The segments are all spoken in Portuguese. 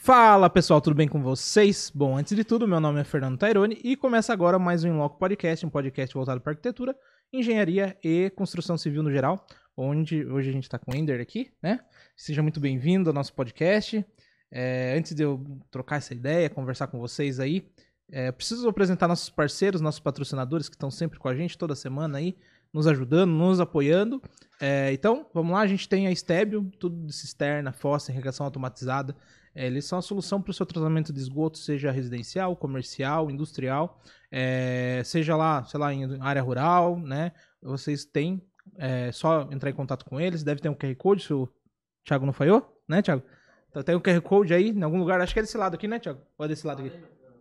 Fala pessoal, tudo bem com vocês? Bom, antes de tudo, meu nome é Fernando Taironi e começa agora mais um Inloco Podcast, um podcast voltado para arquitetura, engenharia e construção civil no geral, onde hoje a gente está com o Ender aqui, né? Seja muito bem-vindo ao nosso podcast. É, antes de eu trocar essa ideia, conversar com vocês aí, é, preciso apresentar nossos parceiros, nossos patrocinadores que estão sempre com a gente toda semana aí, nos ajudando, nos apoiando. É, então, vamos lá, a gente tem a Stébio, tudo de cisterna, fossa, irrigação automatizada. É, eles são a solução para o seu tratamento de esgoto, seja residencial, comercial, industrial, é, seja lá, sei lá, em área rural, né? Vocês têm é, só entrar em contato com eles, deve ter um QR Code, se o Thiago não falhou, né, Thiago? Então tem um QR Code aí, em algum lugar, acho que é desse lado aqui, né, Thiago? Ou é desse lado aqui?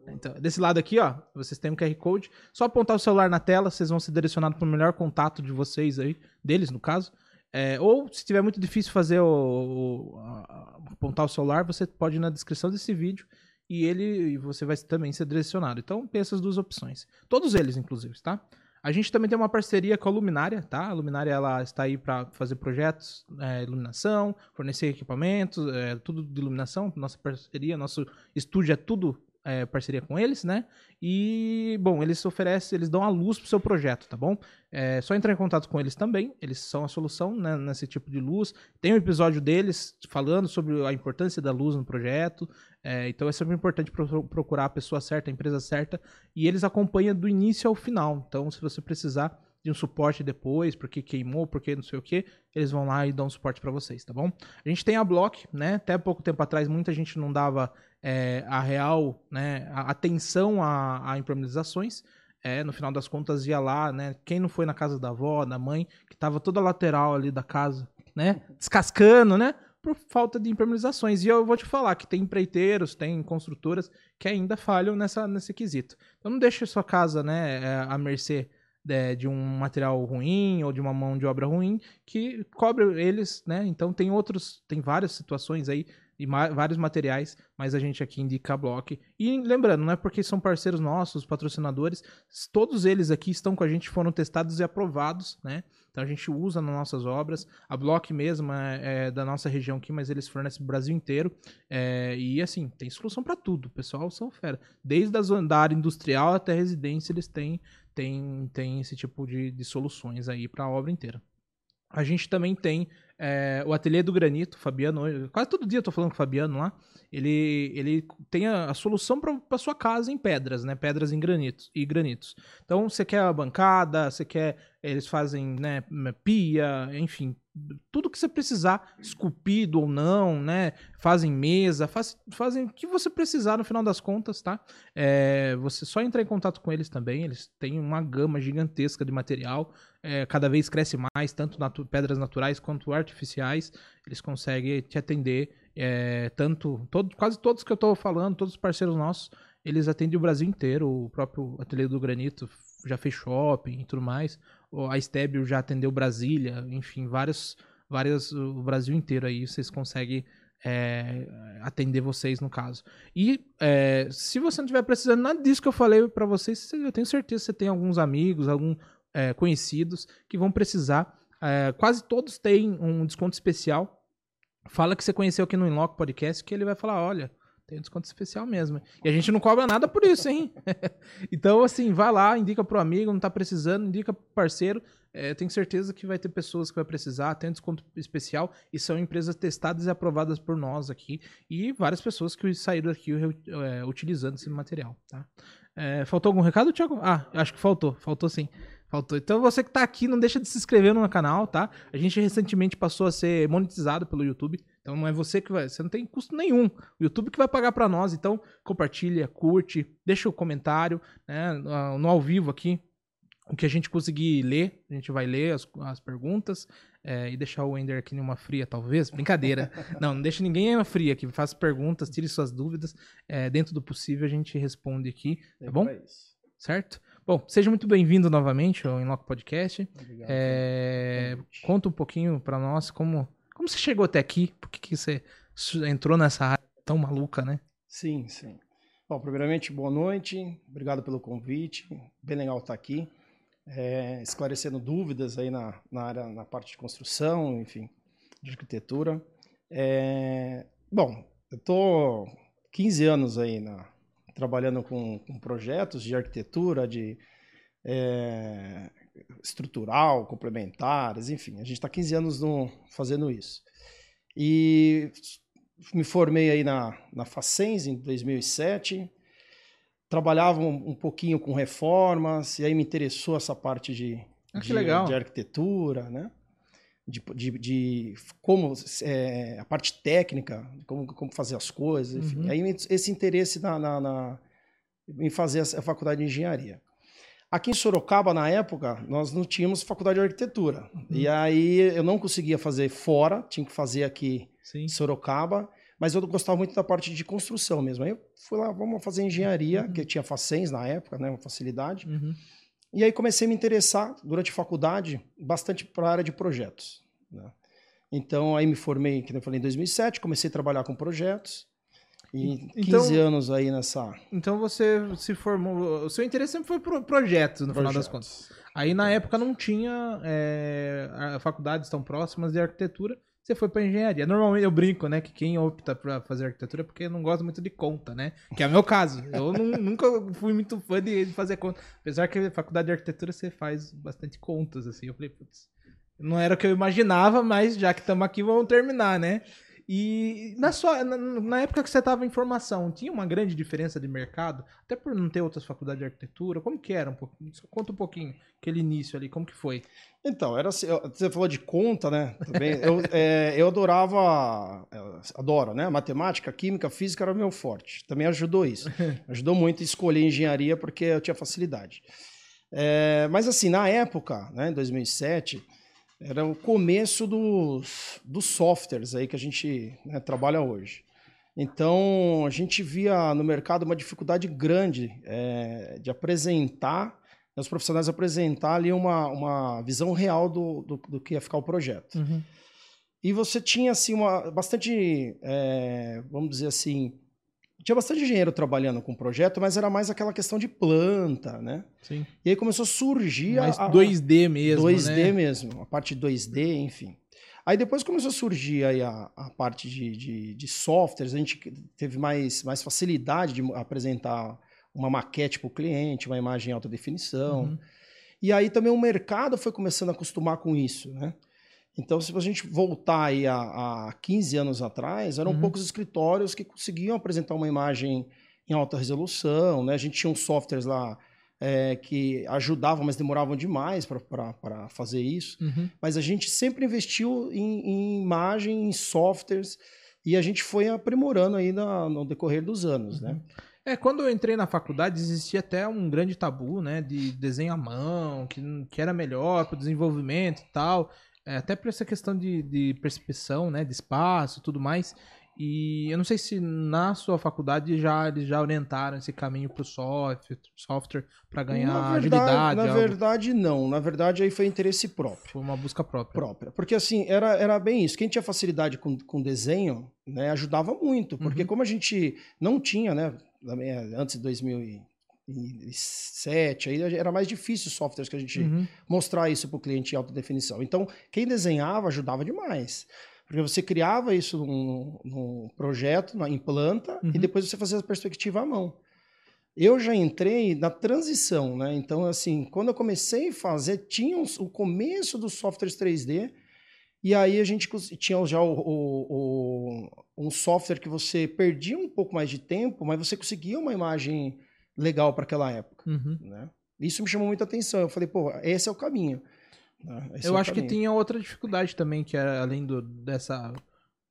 Então, desse lado aqui, ó, vocês têm um QR Code. Só apontar o celular na tela, vocês vão ser direcionados para o melhor contato de vocês aí, deles, no caso. É, ou, se tiver muito difícil fazer o, o a, apontar o celular, você pode ir na descrição desse vídeo e ele e você vai também ser direcionado. Então, tem essas duas opções. Todos eles, inclusive, tá? A gente também tem uma parceria com a Luminária, tá? A Luminária ela está aí para fazer projetos, é, iluminação, fornecer equipamentos, é, tudo de iluminação. Nossa parceria, nosso estúdio é tudo é, parceria com eles, né? E, bom, eles oferecem, eles dão a luz pro seu projeto, tá bom? É só entrar em contato com eles também, eles são a solução né, nesse tipo de luz. Tem um episódio deles falando sobre a importância da luz no projeto, é, então é sempre importante procurar a pessoa certa, a empresa certa, e eles acompanham do início ao final. Então, se você precisar de um suporte depois, porque queimou, porque não sei o que, eles vão lá e dão suporte para vocês, tá bom? A gente tem a Block, né? Até pouco tempo atrás muita gente não dava é, a real, né, a atenção a, a. É, no final das contas ia lá, né? Quem não foi na casa da avó, da mãe, que tava toda lateral ali da casa, né? Descascando, né? Por falta de impermeabilizações. E eu vou te falar que tem empreiteiros, tem construtoras que ainda falham nessa, nesse quesito. Então não deixe sua casa, né, é, à mercê é, de um material ruim ou de uma mão de obra ruim que cobre eles, né? Então tem outros, tem várias situações aí e ma vários materiais, mas a gente aqui indica a Block. E lembrando, não é porque são parceiros nossos, patrocinadores, todos eles aqui estão com a gente, foram testados e aprovados, né? Então a gente usa nas nossas obras. A Block mesmo é, é da nossa região aqui, mas eles fornecem o Brasil inteiro. É, e assim, tem solução para tudo. Pessoal são fera. Desde a da área industrial até residência, eles têm, têm, têm esse tipo de, de soluções aí para a obra inteira. A gente também tem é, o Ateliê do Granito, Fabiano, quase todo dia eu tô falando com o Fabiano lá. Ele, ele tem a, a solução para sua casa em pedras, né? Pedras em granitos e granitos. Então, você quer a bancada, você quer. Eles fazem, né, pia, enfim, tudo que você precisar, esculpido ou não, né? Fazem mesa, faz, fazem o que você precisar no final das contas, tá? É, você só entrar em contato com eles também, eles têm uma gama gigantesca de material, é, cada vez cresce mais, tanto natu pedras naturais quanto artificiais, eles conseguem te atender, é, tanto, todo, quase todos que eu estou falando, todos os parceiros nossos, eles atendem o Brasil inteiro, o próprio Ateliê do Granito já fez shopping e tudo mais, a Stebio já atendeu Brasília, enfim, vários, várias, o Brasil inteiro aí, vocês conseguem é, atender vocês no caso. E é, se você não estiver precisando nada disso que eu falei para vocês, eu tenho certeza que você tem alguns amigos, alguns é, conhecidos que vão precisar. É, quase todos têm um desconto especial. Fala que você conheceu aqui no Inloco Podcast que ele vai falar, olha, tem um desconto especial mesmo. E a gente não cobra nada por isso, hein? então, assim, vai lá, indica pro amigo, não tá precisando, indica pro parceiro. É, tenho certeza que vai ter pessoas que vai precisar, tem um desconto especial e são empresas testadas e aprovadas por nós aqui e várias pessoas que saíram aqui é, utilizando esse material, tá? É, faltou algum recado, Thiago? Ah, acho que faltou, faltou sim. Faltou. Então você que tá aqui, não deixa de se inscrever no canal, tá? A gente recentemente passou a ser monetizado pelo YouTube. Então não é você que vai, você não tem custo nenhum. O YouTube que vai pagar para nós. Então compartilha, curte, deixa o comentário, né, no ao vivo aqui. O que a gente conseguir ler, a gente vai ler as, as perguntas é, e deixar o Ender aqui numa fria, talvez. Brincadeira. não, não deixa ninguém uma fria aqui. Faça perguntas, tire suas dúvidas. É, dentro do possível a gente responde aqui, tá bom? Certo? Bom, seja muito bem-vindo novamente ao Inloco Podcast. Obrigado. É, conta um pouquinho para nós como, como você chegou até aqui, por que, que você entrou nessa área tão maluca, né? Sim, sim. Bom, primeiramente, boa noite, obrigado pelo convite, bem legal estar aqui, é, esclarecendo dúvidas aí na, na área, na parte de construção, enfim, de arquitetura. É, bom, eu tô 15 anos aí na, trabalhando com, com projetos de arquitetura, de é, estrutural, complementares, enfim. A gente está 15 anos no, fazendo isso. E me formei aí na, na Facens em 2007, trabalhava um, um, pouquinho com reformas, e aí me interessou essa parte de, ah, de, de, arquitetura, né? De, de, de como é, a parte técnica, como, como fazer as coisas, enfim. Uhum. Aí esse interesse na, na, na, em fazer a faculdade de engenharia. Aqui em Sorocaba, na época, nós não tínhamos faculdade de arquitetura. Uhum. E aí eu não conseguia fazer fora, tinha que fazer aqui Sim. em Sorocaba. Mas eu gostava muito da parte de construção mesmo. Aí eu fui lá, vamos fazer engenharia, uhum. que tinha facens na época, né, uma facilidade. Uhum. E aí comecei a me interessar, durante a faculdade, bastante para a área de projetos. Né? Então, aí me formei, que eu falei, em 2007, comecei a trabalhar com projetos. E 15 então, anos aí nessa. Então você se formou. O seu interesse sempre foi pro projetos, no projetos. final das contas. Aí na época não tinha é, faculdades tão próximas de arquitetura você foi para engenharia. Normalmente eu brinco, né, que quem opta para fazer arquitetura é porque não gosta muito de conta, né? Que é o meu caso. Eu não, nunca fui muito fã de, fazer conta. Apesar que a faculdade de arquitetura você faz bastante contas, assim. Eu falei, putz, não era o que eu imaginava, mas já que estamos aqui, vamos terminar, né? E na, sua, na, na época que você estava em formação, tinha uma grande diferença de mercado? Até por não ter outras faculdades de arquitetura? Como que era? Um pouco, conta um pouquinho aquele início ali, como que foi? Então, era assim, você falou de conta, né? Também, eu, é, eu adorava, é, adoro, né? Matemática, química, física era meu forte. Também ajudou isso. Ajudou muito a escolher engenharia porque eu tinha facilidade. É, mas assim, na época, né, em 2007 era o começo dos, dos softwares aí que a gente né, trabalha hoje. Então, a gente via no mercado uma dificuldade grande é, de apresentar, né, os profissionais apresentar ali uma, uma visão real do, do, do que ia ficar o projeto. Uhum. E você tinha, assim, uma, bastante, é, vamos dizer assim, tinha bastante engenheiro trabalhando com o projeto, mas era mais aquela questão de planta, né? Sim. E aí começou a surgir mais a, 2D mesmo, 2D né? mesmo, a parte 2D, enfim. Aí depois começou a surgir aí a, a parte de, de, de, softwares, a gente teve mais, mais facilidade de apresentar uma maquete para o cliente, uma imagem em alta definição. Uhum. E aí também o mercado foi começando a acostumar com isso, né? Então, se a gente voltar aí a, a 15 anos atrás, eram uhum. poucos escritórios que conseguiam apresentar uma imagem em alta resolução, né? A gente tinha uns softwares lá é, que ajudavam, mas demoravam demais para fazer isso. Uhum. Mas a gente sempre investiu em, em, imagem, em softwares, e a gente foi aprimorando aí no, no decorrer dos anos, né? uhum. né? É, quando eu entrei na faculdade existia até um grande tabu, né, de desenho à mão, que, que era melhor para o desenvolvimento e tal. É, até por essa questão de, de percepção, né, de espaço tudo mais. E eu não sei se na sua faculdade já eles já orientaram esse caminho para o software, software para ganhar na verdade, agilidade. Na algo. verdade, não. Na verdade, aí foi interesse próprio. Foi uma busca própria. Própria. Porque assim, era, era bem isso. Quem tinha facilidade com, com desenho, né, ajudava muito. Porque uhum. como a gente não tinha, né, antes de 2000 2007, aí era mais difícil os softwares que a gente uhum. mostrar isso para o cliente em alta definição. Então, quem desenhava ajudava demais. Porque você criava isso num, num projeto, em planta, uhum. e depois você fazia a perspectiva à mão. Eu já entrei na transição, né? Então, assim, quando eu comecei a fazer, tinha o começo dos softwares 3D, e aí a gente tinha já o, o, o, um software que você perdia um pouco mais de tempo, mas você conseguia uma imagem legal para aquela época. Uhum. Né? Isso me chamou muita atenção. Eu falei, pô, esse é o caminho. Né? Eu é acho caminho. que tinha outra dificuldade também, que era além do, dessa.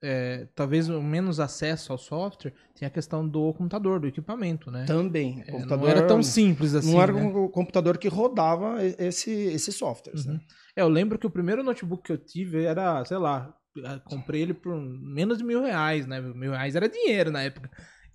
É, talvez menos acesso ao software, tinha a questão do computador, do equipamento, né? Também. É, computador não era tão simples assim. Não era né? o computador que rodava esse, esses softwares. Uhum. Né? É, eu lembro que o primeiro notebook que eu tive era, sei lá, comprei ele por menos de mil reais, né? Mil reais era dinheiro na época.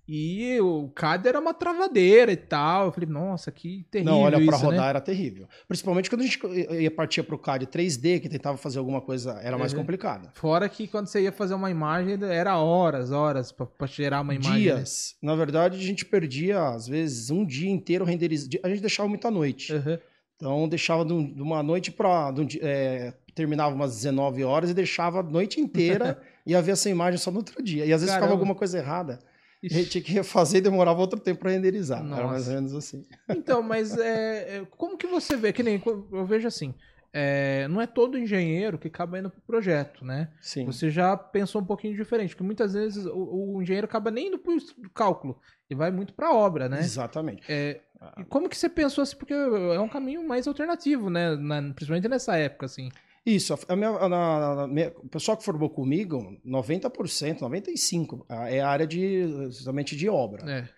E o CAD era uma travadeira e tal. Eu falei, nossa, que terrível. Não, olha, para rodar né? era terrível. Principalmente quando a gente ia partir para o CAD 3D, que tentava fazer alguma coisa, era mais uhum. complicado. Fora que quando você ia fazer uma imagem, era horas, horas para gerar uma imagem. Né? Dias. Né? Na verdade, a gente perdia, às vezes, um dia inteiro renderizando. A gente deixava muita noite. Uhum. Então, deixava de uma noite para. É, terminava umas 19 horas e deixava a noite inteira e ia ver essa imagem só no outro dia. E às vezes Caramba. ficava alguma coisa errada. A gente tinha que refazer e demorava outro tempo para renderizar. Nossa. Era mais ou menos assim. Então, mas é, é, como que você vê? Que nem eu vejo assim, é, não é todo engenheiro que acaba indo pro projeto, né? Sim. Você já pensou um pouquinho diferente, porque muitas vezes o, o engenheiro acaba nem indo pro cálculo, ele vai muito pra obra, né? Exatamente. É, e como que você pensou assim? Porque é um caminho mais alternativo, né? Na- principalmente nessa época, assim. Isso, a minha, a- na- minha- o pessoal que formou comigo, 90%, 95% é a área de, justamente de obra. É.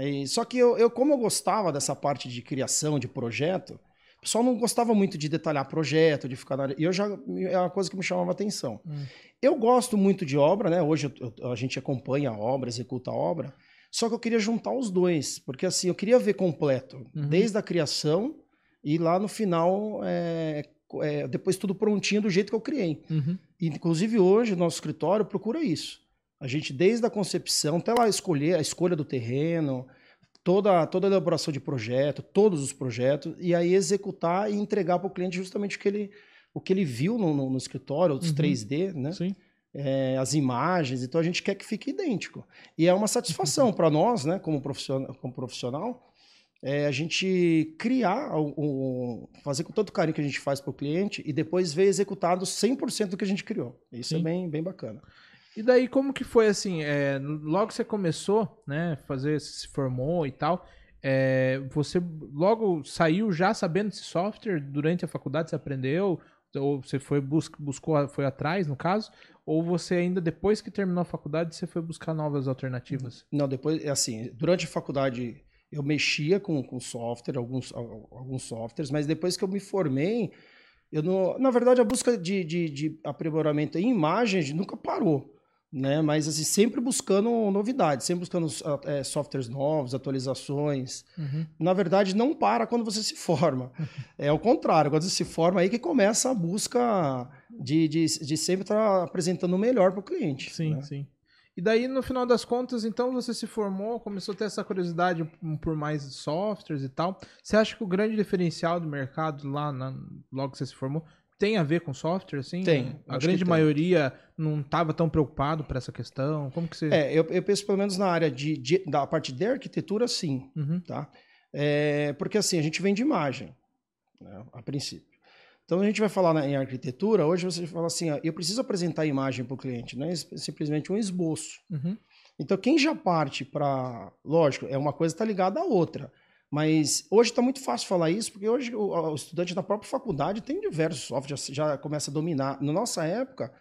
É, e- só que eu, eu, como eu gostava dessa parte de criação, de projeto, o pessoal não gostava muito de detalhar projeto, de ficar na área. E eu já é uma coisa que me chamava atenção. Hum. Eu gosto muito de obra, né? Hoje eu- a gente acompanha a obra, executa a obra. Só que eu queria juntar os dois, porque assim, eu queria ver completo, Uhum. desde a criação e lá no final, é, é, depois tudo prontinho do jeito que eu criei. Uhum. Inclusive hoje, o nosso escritório procura isso. A gente, desde a concepção, até lá escolher a escolha do terreno, toda, toda a elaboração de projeto, todos os projetos, e aí executar e entregar para o cliente justamente o que ele, o que ele viu no, no- no escritório, os Uhum. 3D, né? Sim. É, as imagens, então a gente quer que fique idêntico. E é uma satisfação para nós, né, como profissional, como profissional é, a gente criar, o- o- fazer com tanto carinho que a gente faz para o cliente e depois ver executado 100% do que a gente criou. Isso Sim. é bem, bem bacana. E daí, como que foi assim? é, logo que você começou, né? Fazer, se formou e tal. é, você logo saiu já sabendo esse software durante a faculdade? Você aprendeu? Ou você foi bus buscou, foi atrás, no caso? Ou você ainda depois que terminou a faculdade, você foi buscar novas alternativas? Não, depois, é assim, durante a faculdade eu mexia com, com software, alguns, al- alguns softwares, mas depois que eu me formei, eu não, na verdade a busca de, de, de aprimoramento em imagens nunca parou, né? Mas assim, sempre buscando novidades, sempre buscando eh, softwares novos, atualizações. Uhum. Na verdade, não para quando você se forma. É o contrário, quando você se forma aí que começa a busca de, de, de sempre estar apresentando o melhor para o cliente. Sim, né? sim. E daí, no final das contas, então você se formou, começou a ter essa curiosidade por mais softwares e tal. Você acha que o grande diferencial do mercado lá, na- logo que você se formou, tem a ver com software, assim? Tem, A grande maioria não estava tão preocupado por essa questão? Como que você... É, eu, eu penso pelo menos na área de, de- da parte de arquitetura, sim, Uhum, tá? É, porque assim, a gente vende imagem, né, a princípio. Então a gente vai falar na- em arquitetura, hoje você fala assim, ó, eu preciso apresentar a imagem para o cliente, não é es- simplesmente um esboço. uhum. Então, quem já parte para. Lógico, é uma coisa está ligada à outra. Mas hoje está muito fácil falar isso, porque hoje o, o estudante da própria faculdade tem diversos softwares, já, já começa a dominar. Na nossa época,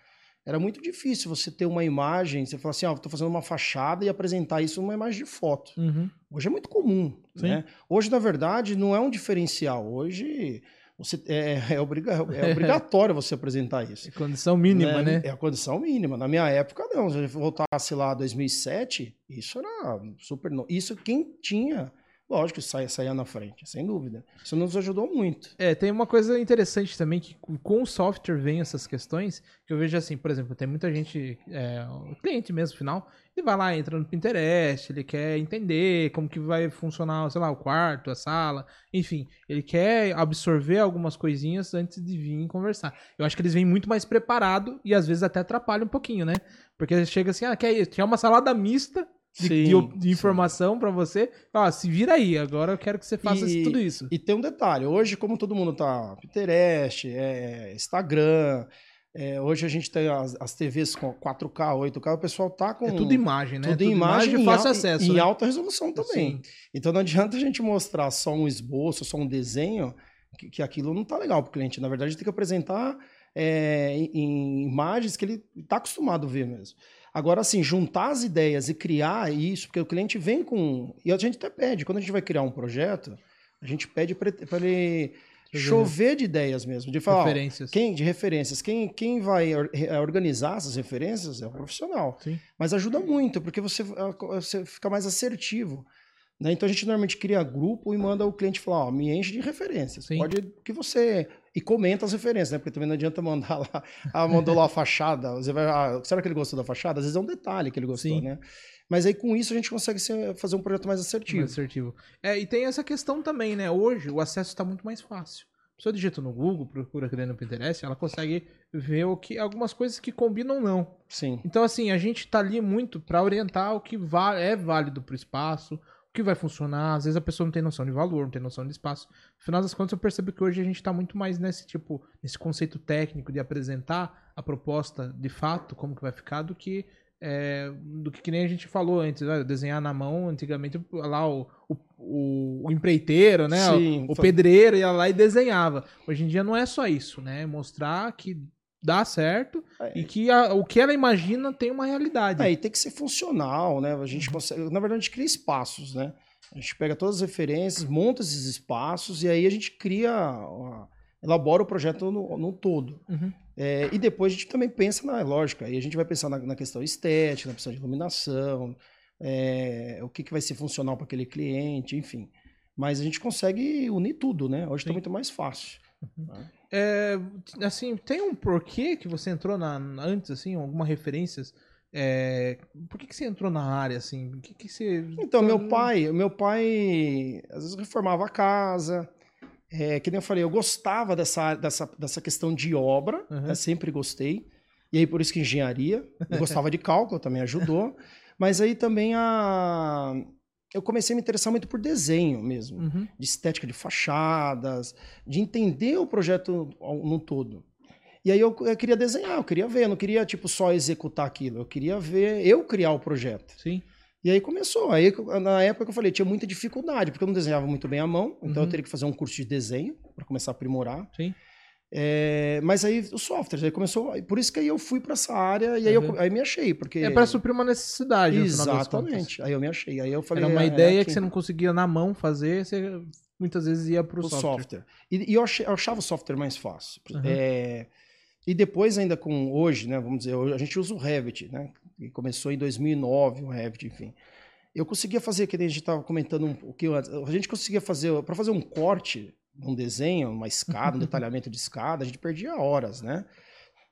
era muito difícil você ter uma imagem, você falar assim, ó, estou fazendo uma fachada e apresentar isso numa imagem de foto. Uhum. Hoje é muito comum. Sim. Né? Hoje, na verdade, não é um diferencial. Hoje você, é, é, obriga- é obrigatório você apresentar isso. É condição mínima, né? É a condição mínima. Na minha época, não. Se eu voltasse lá 2007, isso era super. no- Isso quem tinha, lógico, saia, saía na frente, sem dúvida. Isso nos ajudou muito. É, tem uma coisa interessante também, que com- o software vem essas questões, que eu vejo assim, por exemplo, tem muita gente, é, o cliente mesmo, final, ele vai lá, entra no Pinterest, ele quer entender como que vai funcionar, sei lá, o quarto, a sala, enfim, ele quer absorver algumas coisinhas antes de vir conversar. Eu acho que eles vêm muito mais preparados e às vezes até atrapalham um pouquinho, né? Porque chega assim, ah, quer, quer uma salada mista de, Sim, de informação pra você, ó, se vira aí, agora eu quero que você faça E- tudo isso. E tem um detalhe: hoje, como todo mundo tá Pinterest, é, Instagram. é, hoje a gente tem as, as TVs com 4K, 8K, o pessoal tá com. É tudo imagem, né? Tudo em imagem de em fácil acesso. Em né? alta resolução também. Sim. Então não adianta a gente mostrar só um esboço, só um desenho, que, que aquilo não tá legal para o cliente. Na verdade, tem que apresentar é, em, em imagens que ele está acostumado a ver mesmo. Agora, assim, juntar as ideias e criar isso, porque o cliente vem com. E a gente até pede, quando a gente vai criar um projeto, a gente pede para ele chover de ideias mesmo, de falar, ó, Referências. quem, de referências. Quem, quem vai re- organizar essas referências é o profissional. Sim. Mas ajuda muito, porque você, você fica mais assertivo. Né? Então a gente normalmente cria grupo e manda o cliente falar, ó, me enche de referências. Sim. Pode que você. E comenta as referências, né? Porque também não adianta mandar lá, ah, mandou lá a fachada. Você vai, ah, será que ele gostou da fachada? Às vezes é um detalhe que ele gostou, Sim. né? Mas aí com isso a gente consegue ser- fazer um projeto mais assertivo. Mais assertivo. É, e tem essa questão também, né? Hoje o acesso está muito mais fácil. pessoa digita no Google, procura aqui no Pinterest, ela consegue ver o que algumas coisas que combinam ou não. Sim. Então, assim, a gente tá ali muito para orientar o que é válido espaço, o que vai funcionar. Às vezes a pessoa não tem noção de valor, não tem noção de espaço. No final das contas, eu percebo que hoje a gente tá muito mais nesse tipo, nesse conceito técnico de apresentar a proposta de fato, como que vai ficar, do que é, do que, que nem a gente falou antes, né? desenhar na mão, antigamente lá o, o, o empreiteiro, né? Sim, o, o pedreiro ia lá e desenhava. Hoje em dia não é só isso, né? Mostrar que dá certo é. e que a, o que ela imagina tem uma realidade. É, e tem que ser funcional, né? A gente consegue, na verdade, a gente cria espaços, né? A gente pega todas as referências, monta esses espaços e aí a gente cria, elabora o projeto no, no todo. Uhum. É, e depois a gente também pensa na lógica, aí a gente vai pensar na, na questão estética, na questão de iluminação, é, o que, que vai ser funcional para aquele cliente, enfim. Mas a gente consegue unir tudo, né? Hoje está muito mais fácil. Uhum. Né? É, assim, tem um porquê que você entrou na, antes, assim, alguma referências? É, por que, que você entrou na área, assim? Que que você... Então, meu pai, meu pai às vezes reformava a casa, é, que nem eu falei, eu gostava dessa, dessa, dessa questão de obra, uhum. né, sempre gostei. E aí, por isso que engenharia. Eu gostava de cálculo, também ajudou. Mas aí também a, eu comecei a me interessar muito por desenho mesmo, uhum. de estética de fachadas, de entender o projeto no todo. E aí eu, eu, queria desenhar, eu queria ver, eu não queria tipo só executar aquilo, eu queria ver eu criar o projeto. Sim. E aí começou. Aí na época que eu falei, tinha muita dificuldade, porque eu não desenhava muito bem à mão, então uhum. eu teria que fazer um curso de desenho para começar a aprimorar. Sim. É, mas aí o software, aí começou. Por isso que aí eu fui para essa área e aí uhum. eu aí me achei. Porque... É para suprir uma necessidade. Exatamente. Aí eu me achei. Aí eu falei. Era uma é, ideia é que você não conseguia na mão fazer, você muitas vezes ia para o software. software. E, e eu, achei, eu, achava o software mais fácil. Uhum. É, e depois, ainda com hoje, né? Vamos dizer, a gente usa o Revit, né? Que começou em 2009, o Revit, enfim. Eu conseguia fazer, que a gente estava comentando um pouquinho antes, a gente conseguia fazer, para fazer um corte um desenho, uma escada, um detalhamento de escada, a gente perdia horas, né?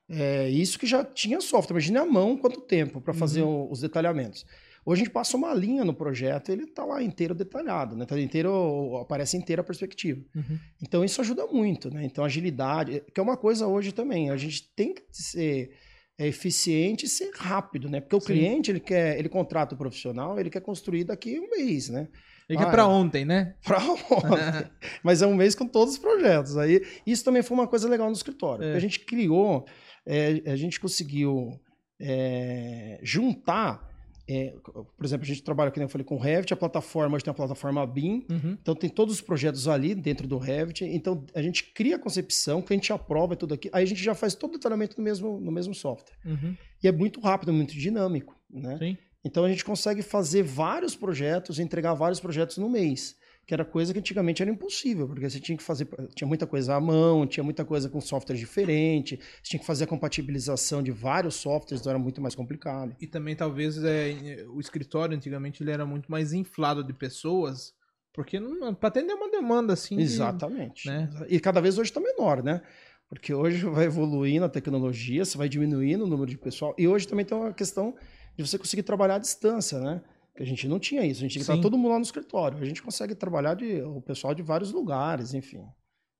É, isso que já tinha software. Imagina a mão quanto tempo para fazer uhum. os detalhamentos. Hoje a gente passa uma linha no projeto e ele está lá inteiro detalhado, né? Tá inteiro, aparece inteira a perspectiva. Uhum. Então isso ajuda muito, né? Então agilidade, que é uma coisa hoje também. A gente tem que ser é, eficiente e ser rápido, né? Porque o Sim. cliente ele quer, ele contrata o profissional, ele quer construir daqui um mês, né? Ele ah, quer para ontem, né? Para ontem. Mas é um mês com todos os projetos. Aí, isso também foi uma coisa legal no escritório. É. A gente criou, é, a gente conseguiu é, juntar. É, por exemplo, a gente trabalha, como eu falei, com o Revit, a plataforma, hoje tem a plataforma BIM, uhum. então tem todos os projetos ali dentro do Revit, então a gente cria a concepção, que a gente aprova tudo aqui, aí a gente já faz todo o detalhamento no mesmo, no mesmo software. Uhum. E é muito rápido, muito dinâmico, né? Sim. Então a gente consegue fazer vários projetos, entregar vários projetos no mês, que era coisa que antigamente era impossível, porque você tinha que fazer, tinha muita coisa à mão, tinha muita coisa com software diferente, você tinha que fazer a compatibilização de vários softwares, então era muito mais complicado. E também talvez é, o escritório antigamente ele era muito mais inflado de pessoas, porque para atender uma demanda assim. Exatamente. De, né? E cada vez hoje está menor, né? Porque hoje vai evoluindo a tecnologia, você vai diminuindo o número de pessoal. E hoje também tem uma questão de você conseguir trabalhar à distância, né? Que a gente não tinha isso, a gente tinha que estar todo mundo lá no escritório. A gente consegue trabalhar de, o pessoal de vários lugares, enfim.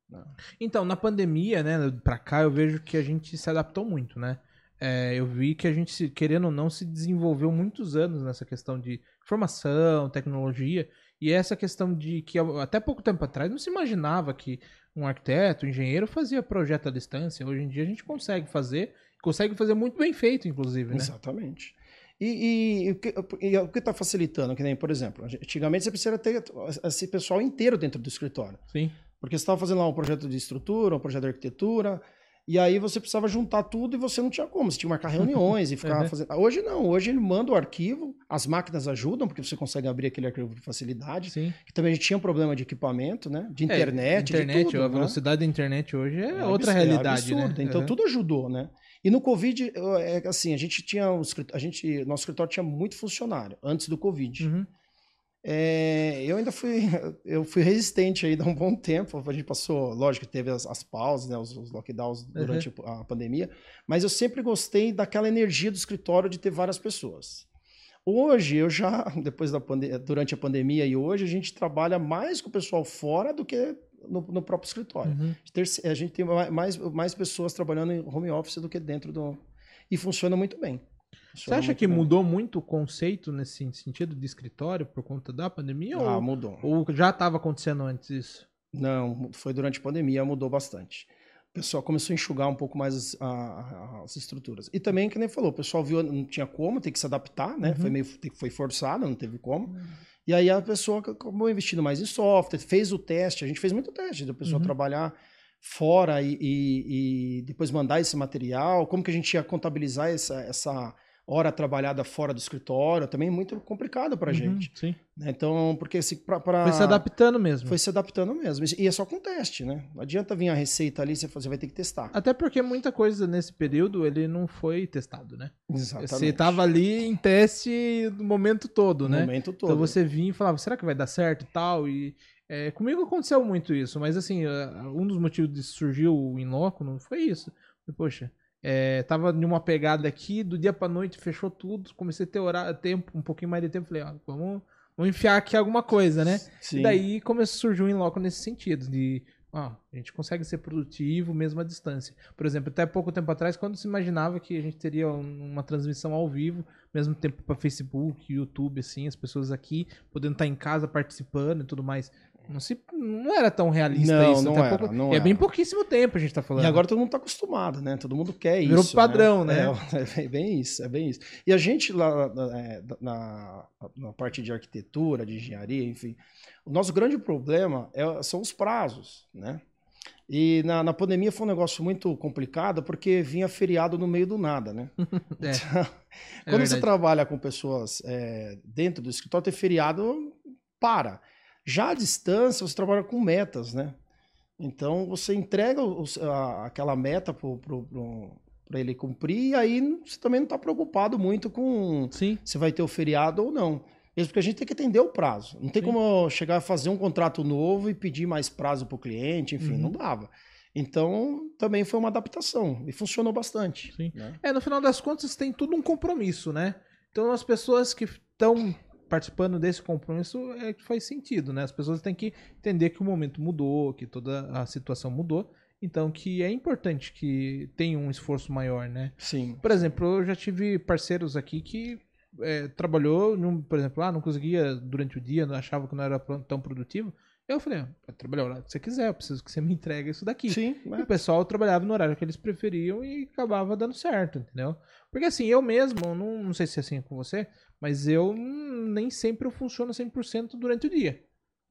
Né? Então, na pandemia, né, pra cá, eu vejo que a gente se adaptou muito, né? É, eu vi que a gente, querendo ou não, se desenvolveu muitos anos nessa questão de formação, tecnologia, e essa questão de que até pouco tempo atrás não se imaginava que um arquiteto, um engenheiro fazia projeto à distância. Hoje em dia a gente consegue fazer, consegue fazer muito bem feito, inclusive. Né? Exatamente. E, e, o que está facilitando? Que nem, por exemplo, antigamente você precisa ter esse pessoal inteiro dentro do escritório. Sim. Porque você estava fazendo lá um projeto de estrutura, um projeto de arquitetura, e aí você precisava juntar tudo e você não tinha como. Você tinha que marcar reuniões e ficar uhum. fazendo. Hoje não, hoje ele manda o arquivo, as máquinas ajudam, porque você consegue abrir aquele arquivo com facilidade. Sim. Que também a gente tinha um problema de equipamento, né? De internet. É, internet, tudo, a né? velocidade da internet hoje é, é outra realidade. É né? Então uhum. tudo ajudou, né? E no Covid, é assim, a gente tinha. A gente, nosso escritório tinha muito funcionário antes do Covid. Uhum. É, eu ainda fui, eu fui resistente ainda há um bom tempo. A gente passou, lógico teve as, as pausas, né, os, os lockdowns durante uhum. a pandemia, mas eu sempre gostei daquela energia do escritório de ter várias pessoas. Hoje, eu já, depois da durante a pandemia e hoje, a gente trabalha mais com o pessoal fora do que no, no próprio escritório. Uhum. A gente tem ma- mais, mais pessoas trabalhando em home office do que dentro do. E funciona muito bem. Você acha que mudou muito o conceito nesse sentido de escritório por conta da pandemia? Ah, ou, mudou. ou já estava acontecendo antes isso? Não, foi durante a pandemia, mudou bastante. O pessoal começou a enxugar um pouco mais as, a- as estruturas. E também, que nem falou, o pessoal viu, não tinha como, tem que se adaptar, né? Uhum. Foi meio foi forçado, não teve como. E aí a pessoa acabou investindo mais em software, fez o teste, a gente fez muito teste da pessoa Uhum. trabalhar fora e, e- e depois mandar esse material, como que a gente ia contabilizar essa, essa hora trabalhada fora do escritório, também muito complicado pra Uhum, gente. Sim. né? Então, porque se pra, pra- Foi se adaptando mesmo. foi se adaptando mesmo. E é só com teste, né? Não adianta vir a receita ali, você você vai ter que testar. Até porque muita coisa nesse período ele não foi testado, né? Exatamente. Você tava ali em teste no momento todo, o né? momento todo. Então você vinha e falava, será que vai dar certo e tal? E é, comigo aconteceu muito isso, mas assim, um dos motivos de surgir o Inloco não foi isso. Poxa, é, tava em uma pegada aqui, do dia pra noite fechou tudo, comecei a ter horário, tempo, um pouquinho mais de tempo, falei, ó, vamos, vamos enfiar aqui alguma coisa, né? Sim. E daí começou a surgir o Inloco nesse sentido, de ó, a gente consegue ser produtivo mesmo à distância. Por exemplo, até pouco tempo atrás, quando se imaginava que a gente teria um- uma transmissão ao vivo, mesmo tempo para Facebook, YouTube, assim, as pessoas aqui podendo estar em casa participando e tudo mais. Não, se, não era tão realista Não, isso. não era, pouco- não é bem era. pouquíssimo tempo a gente tá falando. E agora todo mundo está acostumado, né? Todo mundo quer Virou isso. padrão, né? É, é bem isso, é bem isso. E a gente lá na- é, na, na parte de arquitetura, de engenharia, enfim, o nosso grande problema é- são os prazos, né? E na, na pandemia foi um negócio muito complicado porque vinha feriado no meio do nada, né? É, Então, é Quando você verdade. trabalha com pessoas é, dentro do escritório, ter feriado para. Já à distância, você trabalha com metas, né? Então, você entrega os- a- aquela meta para ele cumprir e aí você também não está preocupado muito com Sim, se vai ter o feriado ou não. Mesmo porque a gente tem que entender o prazo. Não tem Sim. como eu chegar a fazer um contrato novo e pedir mais prazo para o cliente, enfim, Uhum. não dava. Então, também foi uma adaptação e funcionou bastante. Sim. né? É, no final das contas tem tudo um compromisso, né? Então as pessoas que estão participando desse compromisso é que faz sentido, né? As pessoas têm que entender que o momento mudou, que toda a situação mudou, então que é importante que tenha um esforço maior, né? Sim. Por exemplo, eu já tive parceiros aqui que é, trabalhou, num, por exemplo, ah, não conseguia durante o dia, não achava que não era tão produtivo. Eu falei, ah, pode trabalhar o horário que você quiser, eu preciso que você me entregue isso daqui. Sim, E né? o pessoal trabalhava no horário que eles preferiam e acabava dando certo, entendeu? Porque assim, eu mesmo, não, não sei se é assim com você, mas eu nem sempre eu funciono 100% durante o dia.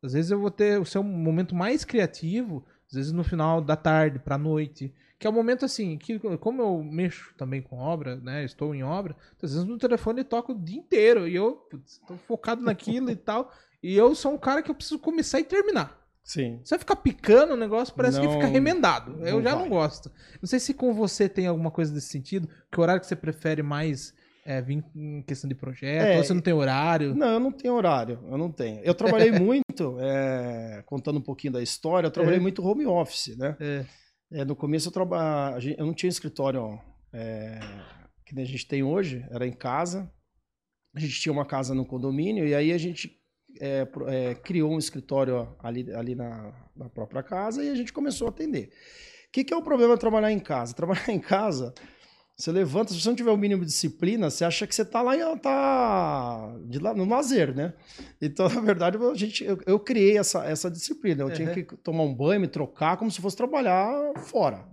Às vezes eu vou ter o seu momento mais criativo, às vezes no final da tarde pra noite, que é o momento assim, que como eu mexo também com obra, né, estou em obra, às vezes no telefone toco o dia inteiro e eu tô focado naquilo e tal, e eu sou um cara que eu preciso começar e terminar. Sim. Você ficar picando o negócio, parece que Não- fica remendado. Eu não já vai. não gosto. Não sei se com você tem alguma coisa desse sentido, que horário que você prefere mais é, vir em questão de projeto, É, ou você não tem horário. Não, eu não tenho horário, eu não tenho. Eu trabalhei muito, é, contando um pouquinho da história, eu trabalhei É. muito home office, né? É. É, no começo eu, traba... eu não tinha escritório é, que a gente tem hoje, era em casa. A gente tinha uma casa no condomínio e aí a gente é, é, criou um escritório ali, ali na, na própria casa e a gente começou a atender. O que, que é o problema de trabalhar em casa? Trabalhar em casa, você levanta, se você não tiver o mínimo de disciplina, você acha que você está lá em- tá de lá, no lazer, né? Então, na verdade, a gente, eu, eu criei essa, essa disciplina. Eu tinha Uhum. que tomar um banho, me trocar, como se fosse trabalhar fora.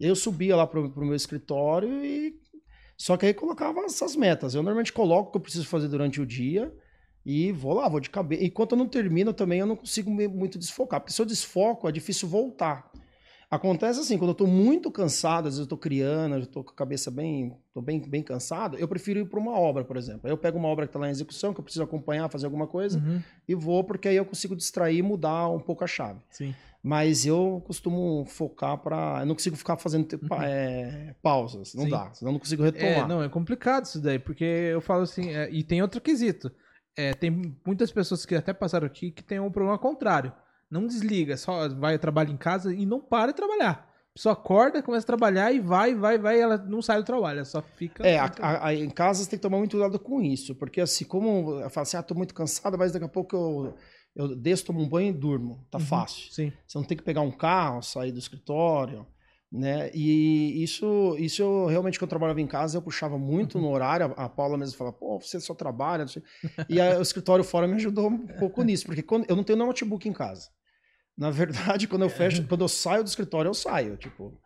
Eu subia lá pro, pro meu escritório e. Só que aí colocava essas metas. Eu normalmente coloco o que eu preciso fazer durante o dia e vou lá, vou de cabeça. Enquanto eu não termino também, eu não consigo muito desfocar. Porque se eu desfoco, é difícil voltar. Acontece assim, quando eu tô muito cansado, às vezes eu tô criando, eu tô com a cabeça bem, tô bem, bem cansado, eu prefiro ir para uma obra, por exemplo. Aí eu pego uma obra que tá lá em execução, que eu preciso acompanhar, fazer alguma coisa, Uhum, e vou, porque aí eu consigo distrair e mudar um pouco a chave. Sim. Mas eu costumo focar para. Eu não consigo ficar fazendo pa- é, pausas. Não Sim. dá. Senão eu não consigo É, retomar. não, é complicado isso daí, porque eu falo assim, é, e tem outro quesito. É, tem muitas pessoas que até passaram aqui que tem um problema contrário. Não desliga, só vai trabalhar em casa e não para de trabalhar. A pessoa acorda, começa a trabalhar e vai, vai, vai, e ela não sai do trabalho, ela só fica. É, a- a- a- em casa você tem que tomar muito cuidado com isso. Porque assim, como eu falo assim, ah, tô muito cansado, mas daqui a pouco eu, eu desço, tomo um banho e durmo. Tá Uhum. fácil. Sim. Você não tem que pegar um carro, sair do escritório, né? E isso, isso eu realmente, quando eu trabalhava em casa, eu puxava muito Uhum. no horário. A a Paula mesmo falava, pô, você só trabalha, não sei. E aí, o escritório fora me ajudou um pouco nisso, porque quando, eu não tenho notebook em casa. Na verdade, quando eu fecho, quando eu saio do escritório, eu saio. Tipo,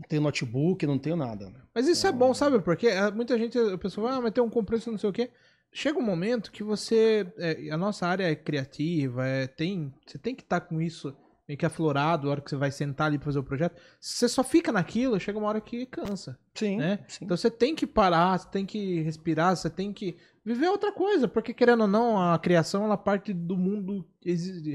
não tenho notebook, não tenho nada. né? Mas isso é bom, sabe? Porque ah, muita gente, a pessoa fala, ah, mas tem um compreço, não sei o quê. Chega um momento que você. é, a nossa área é criativa, é, tem, você tem que estar com isso meio que aflorado, a hora que você vai sentar ali pra fazer o projeto. Se você só fica naquilo, chega uma hora que cansa. Sim, né? sim. Então você tem que parar, você tem que respirar, você tem que viver outra coisa, porque querendo ou não, a criação ela parte do mundo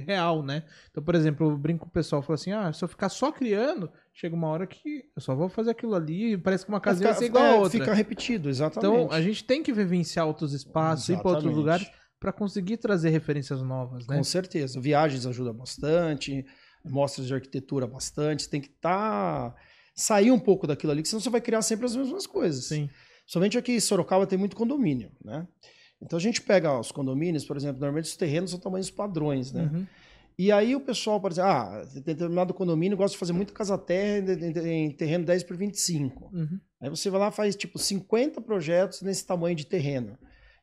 real, né? Então, por exemplo, eu brinco com o pessoal, falo assim: "Ah, se eu ficar só criando, chega uma hora que eu só vou fazer aquilo ali parece que uma casinha vai ser igual é, a outra". Fica repetido, exatamente. Então, a gente tem que vivenciar outros espaços, ir para outros Exatamente. lugares para conseguir trazer referências novas, né? Com certeza. Viagens ajuda bastante, mostras de arquitetura bastante. Tem que estar. sair um pouco daquilo ali, que senão você vai criar sempre as mesmas coisas. Sim. Somente aqui em Sorocaba tem muito condomínio, né? Então a gente pega os condomínios, por exemplo, normalmente os terrenos são tamanhos padrões, né? Uhum. E aí o pessoal, por exemplo, ah, tem determinado condomínio gosta de fazer muito casa-terra em, terreno 10 por 25. Uhum. Aí você vai lá e faz tipo 50 projetos nesse tamanho de terreno.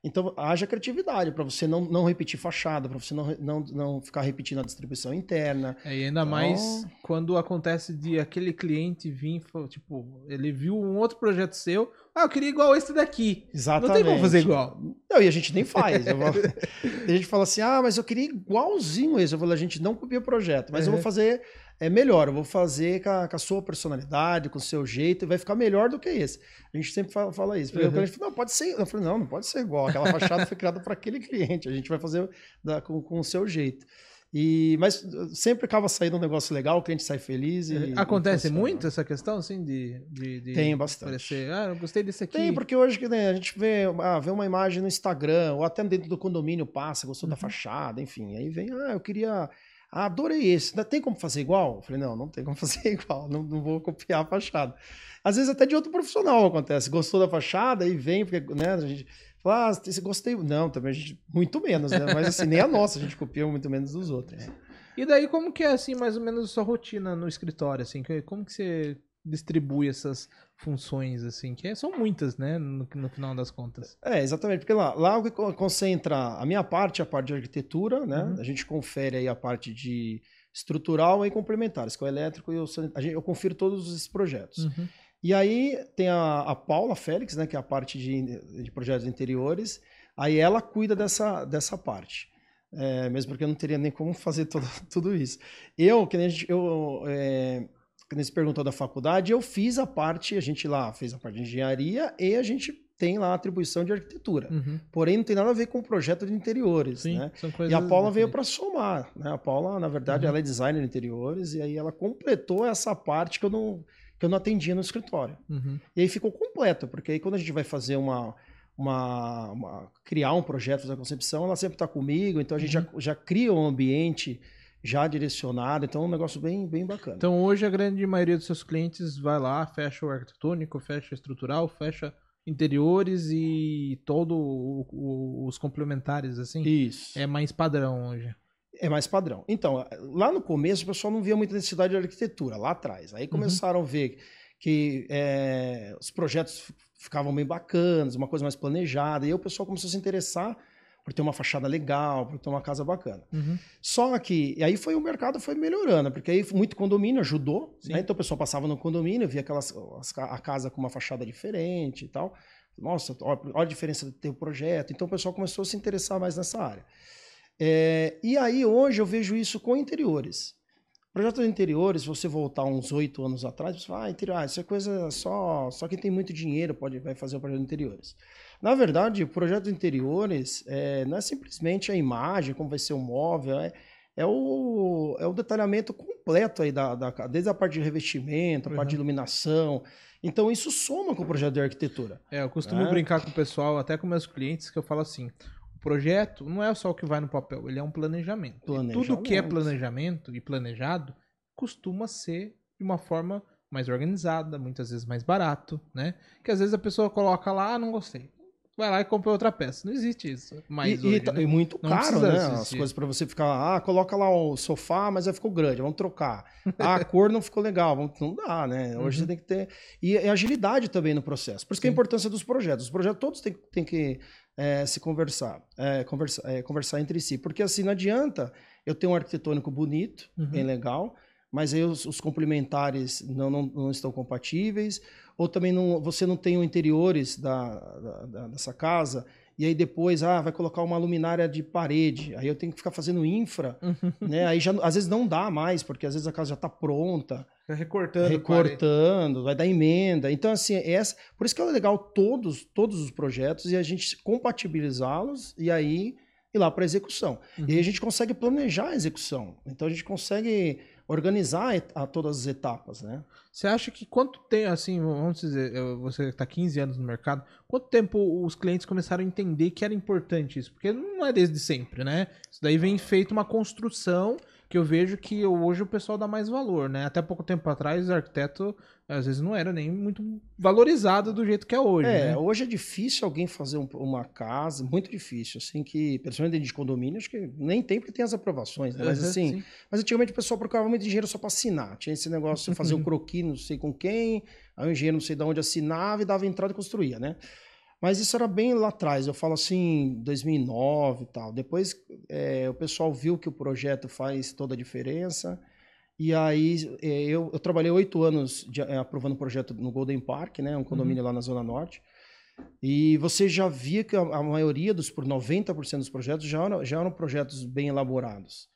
Então haja criatividade para você não, não repetir fachada, para você não, não, não ficar repetindo a distribuição interna. É, e ainda Então- mais quando acontece de aquele cliente vir, e falar, tipo, ele viu um outro projeto seu, ah, eu queria igual esse daqui. Exatamente. Não tem como fazer igual. Não, e a gente nem faz. Vou- a gente fala assim, ah, mas eu queria igualzinho esse. Eu falo, a gente não copia o projeto, mas eu vou Uhum. fazer é, melhor. Eu vou fazer com a, com a sua personalidade, com o seu jeito, e vai ficar melhor do que esse. A gente sempre fala, fala isso. Uhum. o cliente fala, não, pode ser. Eu falei, não, não pode ser igual. Aquela fachada foi criada para aquele cliente. A gente vai fazer da- com, com o seu jeito. E, mas uh, sempre acaba saindo um negócio legal, o cliente sai feliz. E, Acontece e muito essa questão, assim, de. de, de Tem bastante. Aparecer, ah, eu gostei desse aqui. Tem, porque hoje né, a gente vê, ah, vê uma imagem no Instagram, ou até dentro do condomínio passa, gostou da Uhum. fachada, enfim. Aí vem, ah, eu queria. Ah, adorei esse. Tem como fazer igual? Eu falei, não, não tem como fazer igual, não, não vou copiar a fachada. Às vezes até de outro profissional acontece. Gostou da fachada e vem, porque, né, a gente fala, ah, você gostei. Não, também a gente, muito menos, né? Mas assim, nem a nossa, a gente copia muito menos dos outros. E daí, como que é, assim, mais ou menos a sua rotina no escritório, assim? Como que você distribui essas funções, assim? Que são muitas, né, no, no final das contas. É, exatamente, porque lá, lá o que co- concentra a minha parte, é a parte de arquitetura, né? Uhum. A gente confere aí a parte de estrutural e complementares, que é o elétrico e o sanitário. Eu confiro todos esses projetos. Uhum. E aí tem a, a Paula Félix, né, que é a parte de, de projetos interiores. Aí ela cuida dessa, dessa parte. É, mesmo porque eu não teria nem como fazer todo, tudo isso. Eu, que nem a gente, eu, é, que nem se perguntou da faculdade, eu fiz a parte, a gente lá fez a parte de engenharia e a gente tem lá a atribuição de arquitetura. Uhum. Porém, não tem nada a ver com o projeto de interiores, Sim, né? E a Paula veio para somar, né? A Paula, na verdade, Uhum. ela é designer de interiores e aí ela completou essa parte que eu não que eu não atendia no escritório. Uhum. E aí ficou completo, porque aí quando a gente vai fazer uma uma, uma- criar um projeto, fazer a concepção, ela sempre está comigo, então a gente Uhum. já, já cria um ambiente já direcionado, então é um negócio bem bem bacana. Então hoje a grande maioria dos seus clientes vai lá, fecha o arquitetônico, fecha o estrutural, fecha interiores e todo o- o- os complementares, assim. Isso. É mais padrão hoje. É mais padrão. Então, lá no começo o pessoal não via muita necessidade de arquitetura, lá atrás. Uhum. Aí começaram a ver que é, os projetos ficavam bem bacanas, uma coisa mais planejada, e aí o pessoal começou a se interessar por ter uma fachada legal, por ter uma casa bacana. Uhum. Só que, e aí foi o mercado foi melhorando, porque aí muito condomínio ajudou, né? Então o pessoal passava no condomínio, via aquelas, a casa com uma fachada diferente e tal. Nossa, olha a diferença de ter o projeto. Então o pessoal começou a se interessar mais nessa área. É, e aí hoje eu vejo isso com interiores. Projeto de interiores, você voltar uns oito anos atrás, você fala, ah, interior, ah, isso é coisa só, só quem tem muito dinheiro pode vai fazer o projeto de interiores. Na verdade, o projeto de interiores é, não é simplesmente a imagem, como vai ser o móvel, é, é o, é o detalhamento completo aí da, da desde a parte de revestimento, a parte de Uhum. iluminação. Então isso soma com o projeto de arquitetura. É, eu costumo É. brincar com o pessoal, até com meus clientes, que eu falo assim: projeto não é só o que vai no papel, ele é um planejamento. E tudo que é Planejamento. planejamento e planejado costuma ser de uma forma mais organizada, muitas vezes mais barato, né? Que às vezes a pessoa coloca lá, ah, não gostei. vai lá e compra outra peça. Não existe isso. Mas e, hoje, e, tá- né? e muito Não caro, né? As coisas pra você ficar, ah, coloca lá o sofá, mas aí ficou grande, vamos trocar. Ah, a cor não ficou legal, vamos- não dá, né? Hoje Uhum. você tem que ter. E, e agilidade também no processo. Por isso que a Sim. importância dos projetos. Os projetos todos têm, têm que eh, se conversar, eh, conversa, eh, conversar entre si. Porque assim, não adianta eu ter um arquitetônico bonito, Uhum. bem legal, mas aí os, os complementares não, não, não estão compatíveis, ou também não, você não tem o interiores da, da- da- dessa casa, e aí depois, ah, vai colocar uma luminária de parede, aí eu tenho que ficar fazendo infra, Uhum. né? Aí já, às vezes não dá mais, porque às vezes a casa já está pronta, recortando. recortando, vai dar emenda. Então, assim, essa, por isso que é legal todos, todos os projetos e a gente compatibilizá-los e aí ir lá para execução. Uhum. E aí a gente consegue planejar a execução. Então a gente consegue organizar a todas as etapas, né? Você acha que quanto tempo, assim, vamos dizer, você está 15 anos no mercado, quanto tempo os clientes começaram a entender que era importante isso? Porque não é desde sempre, né? Isso daí vem feito uma construção que eu vejo que hoje o pessoal dá mais valor, né? Até pouco tempo atrás, o arquiteto às vezes não era nem muito valorizado do jeito que é hoje, É, né? hoje é difícil alguém fazer um- uma casa, muito difícil, assim, que, principalmente dentro de condomínio, acho que nem tem porque tem as aprovações, né? Mas Uhum, assim, sim. Mas antigamente o pessoal procurava muito engenheiro só para assinar. Tinha esse negócio de fazer o croquis, não sei com quem, aí o engenheiro não sei de onde assinava e dava entrada e construía, né? Mas isso era bem lá atrás, eu falo assim, 2009 e tal. Depois é, o pessoal viu que o projeto faz toda a diferença. E aí é, eu, eu trabalhei oito anos de- é, aprovando o projeto no Golden Park, né? Um condomínio lá na Zona Norte. E você já via que a, a maioria dos, por 90% dos projetos já eram, já eram projetos bem elaborados.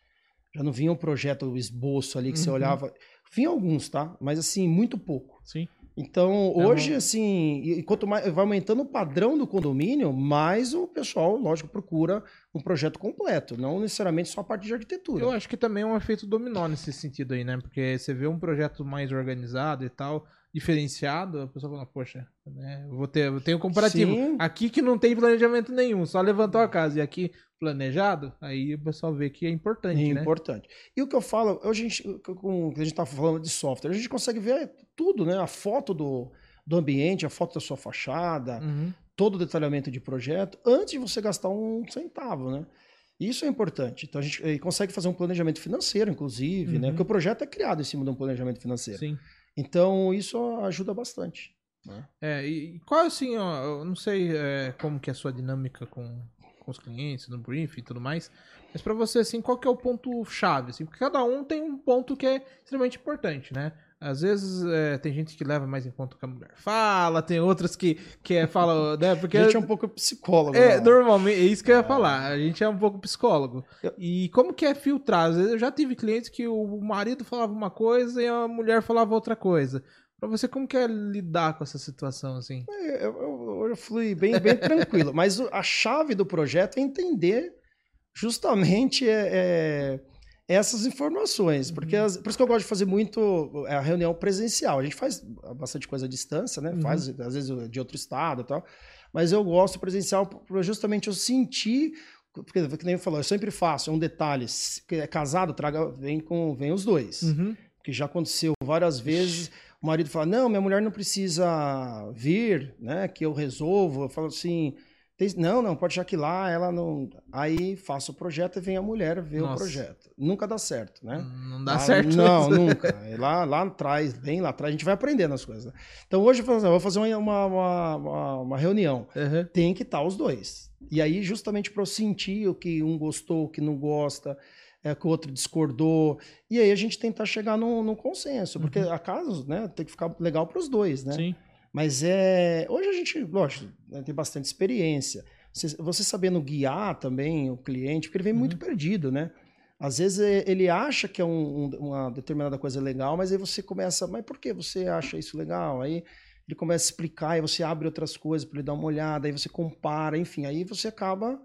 Já não vinha um projeto, o esboço ali que você Uhum. olhava. Vinha alguns, tá? Mas assim, muito pouco. Sim. Então, hoje, assim, quanto mais vai aumentando o padrão do condomínio, mais o pessoal, lógico, procura um projeto completo, não necessariamente só a parte de arquitetura. Eu acho que também é um efeito dominó nesse sentido aí, né? Porque você vê um projeto mais organizado e tal, diferenciado, a pessoa fala, poxa, né? eu vou ter, eu tenho um comparativo. Sim. Aqui que não tem planejamento nenhum, só levantou a casa, e aqui planejado, aí o pessoal vê que é importante, É né? importante. E o que eu falo, hoje a gente, com, a gente tá falando de software, a gente consegue ver tudo, né? A foto do, do ambiente, a foto da sua fachada, Uhum. todo o detalhamento de projeto, antes de você gastar um centavo, né? Isso é importante. Então a gente consegue fazer um planejamento financeiro, inclusive, né? Uhum. Porque o projeto é criado em cima de um planejamento financeiro. Sim. Então isso ajuda bastante. É, e e qual assim, ó, eu não sei é, como que é a sua dinâmica com, com os clientes, no briefing e tudo mais, mas pra você, assim, qual que é o ponto chave, assim, porque cada um tem um ponto que é extremamente importante, né? Às vezes é, tem gente que leva mais em conta o que a mulher fala, tem outras que, que é, fala, né? Porque a gente é um pouco psicólogo. É, né? normalmente, é isso que eu ia falar. A gente é um pouco psicólogo. Eu- E como que é filtrar? Às vezes eu já tive clientes que o marido falava uma coisa e a mulher falava outra coisa. Pra você, como que é lidar com essa situação, assim? É, Eu, eu, eu fui bem, bem tranquilo. Mas a chave do projeto é entender justamente é, é, essas informações. Porque as- por isso que eu gosto de fazer muito a reunião presencial. A gente faz bastante coisa à distância, né? Uhum. Faz, às vezes, de outro estado e tal. Mas eu gosto presencial para justamente eu sentir. Porque, que nem eu falou, eu sempre faço é um detalhe. Se é casado, traga, vem com vem os dois. Uhum. que já aconteceu várias vezes. O marido fala: Não, minha mulher não precisa vir, né? Que eu resolvo. Eu falo assim: "Tem- Não, não, pode deixar que lá, ela não. Aí faço o projeto e vem a mulher ver o Nossa. projeto. Nunca dá certo, né? Não dá Lá- certo. Não, isso. nunca. Lá, lá atrás, bem lá atrás, a gente vai aprendendo as coisas. né? Então hoje eu falo assim, eu vou fazer uma, uma, uma, uma reunião. Uhum. Tem que estar os dois. E aí, justamente para eu sentir o que um gostou, o que não gosta, é, que o outro discordou. E aí a gente tentar chegar num, num consenso. Porque a casa né, tem que ficar legal para os dois, né? Uhum. Sim. Mas é. Hoje a gente, lógico, né, tem bastante experiência. Você, você sabendo guiar também o cliente, porque ele vem Uhum. muito perdido, né? Às vezes é, ele acha que é um- uma determinada coisa legal, mas aí você começa, mas por que você acha isso legal? Aí ele começa a explicar, aí você abre outras coisas para ele dar uma olhada, aí você compara, enfim, aí você acaba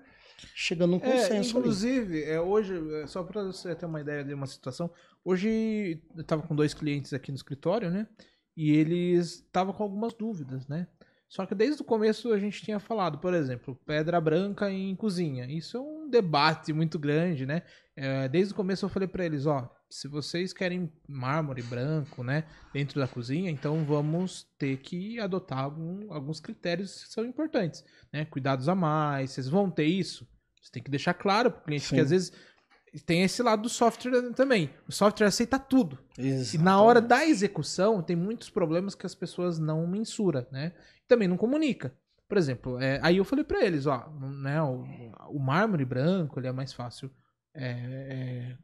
chegando num É, consenso ali. inclusive, é, hoje, é, só pra você ter uma ideia de uma situação, hoje eu tava com dois clientes aqui no escritório, né? E eles estavam com algumas dúvidas, né? Só que desde o começo a gente tinha falado, por exemplo, pedra branca em cozinha. Isso é um um debate muito grande, né? É, desde o começo eu falei para eles, ó, se vocês querem mármore branco, né, dentro da cozinha, então vamos ter que adotar algum, alguns critérios que são importantes, né? Cuidados a mais, vocês vão ter isso? Você tem que deixar claro para o cliente Sim. que às vezes tem esse lado do software também. O software aceita tudo. Exatamente. E na hora da execução, tem muitos problemas que as pessoas não mensuram, né? Também não comunica. Por exemplo, é, aí eu falei para eles, ó, né, o, o, mármore branco ele é mais fácil é, é,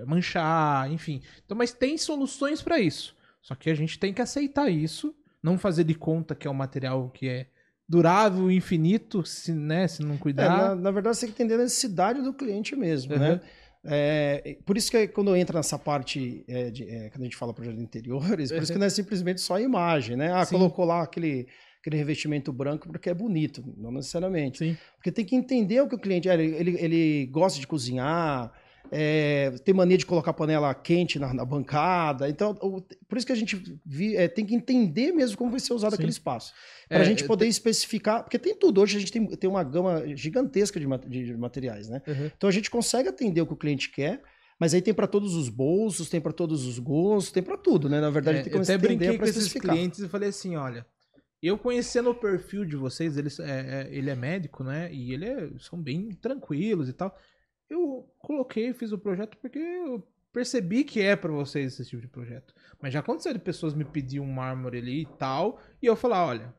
é manchar, enfim. Então, mas tem soluções para isso. Só que a gente tem que aceitar isso, não fazer de conta que é um material que é durável, infinito, se, né, se não cuidar. É, na, na, verdade, você tem que entender a necessidade do cliente mesmo, uhum. né? É, por isso que quando entra nessa parte, é, de, é, quando a gente fala projeto de interiores, por isso que não é simplesmente só a imagem, né? Ah, Sim. colocou lá aquele, aquele revestimento branco porque é bonito, não necessariamente. Sim. Porque tem que entender o que o cliente... É, ele, ele, ele gosta de cozinhar, é, tem mania de colocar panela quente na, na bancada. Então, o, por isso que a gente vi, é, tem que entender mesmo como vai ser usado Sim. aquele espaço. Para a é, gente poder especificar, porque tem tudo. Hoje a gente tem, tem uma gama gigantesca de, de materiais, né? Uhum. Então a gente consegue atender o que o cliente quer. Mas aí tem para todos os bolsos, tem para todos os gostos, tem para tudo, né? Na verdade, é, tem que eu até brinquei com esses clientes e falei assim, olha, eu conhecendo o perfil de vocês, eles, é, é, ele é médico, né? E ele é, são bem tranquilos e tal eu coloquei, fiz o projeto porque eu percebi que é para vocês esse tipo de projeto. Mas já aconteceu de pessoas me pedir um mármore ali e tal, e eu falar, olha,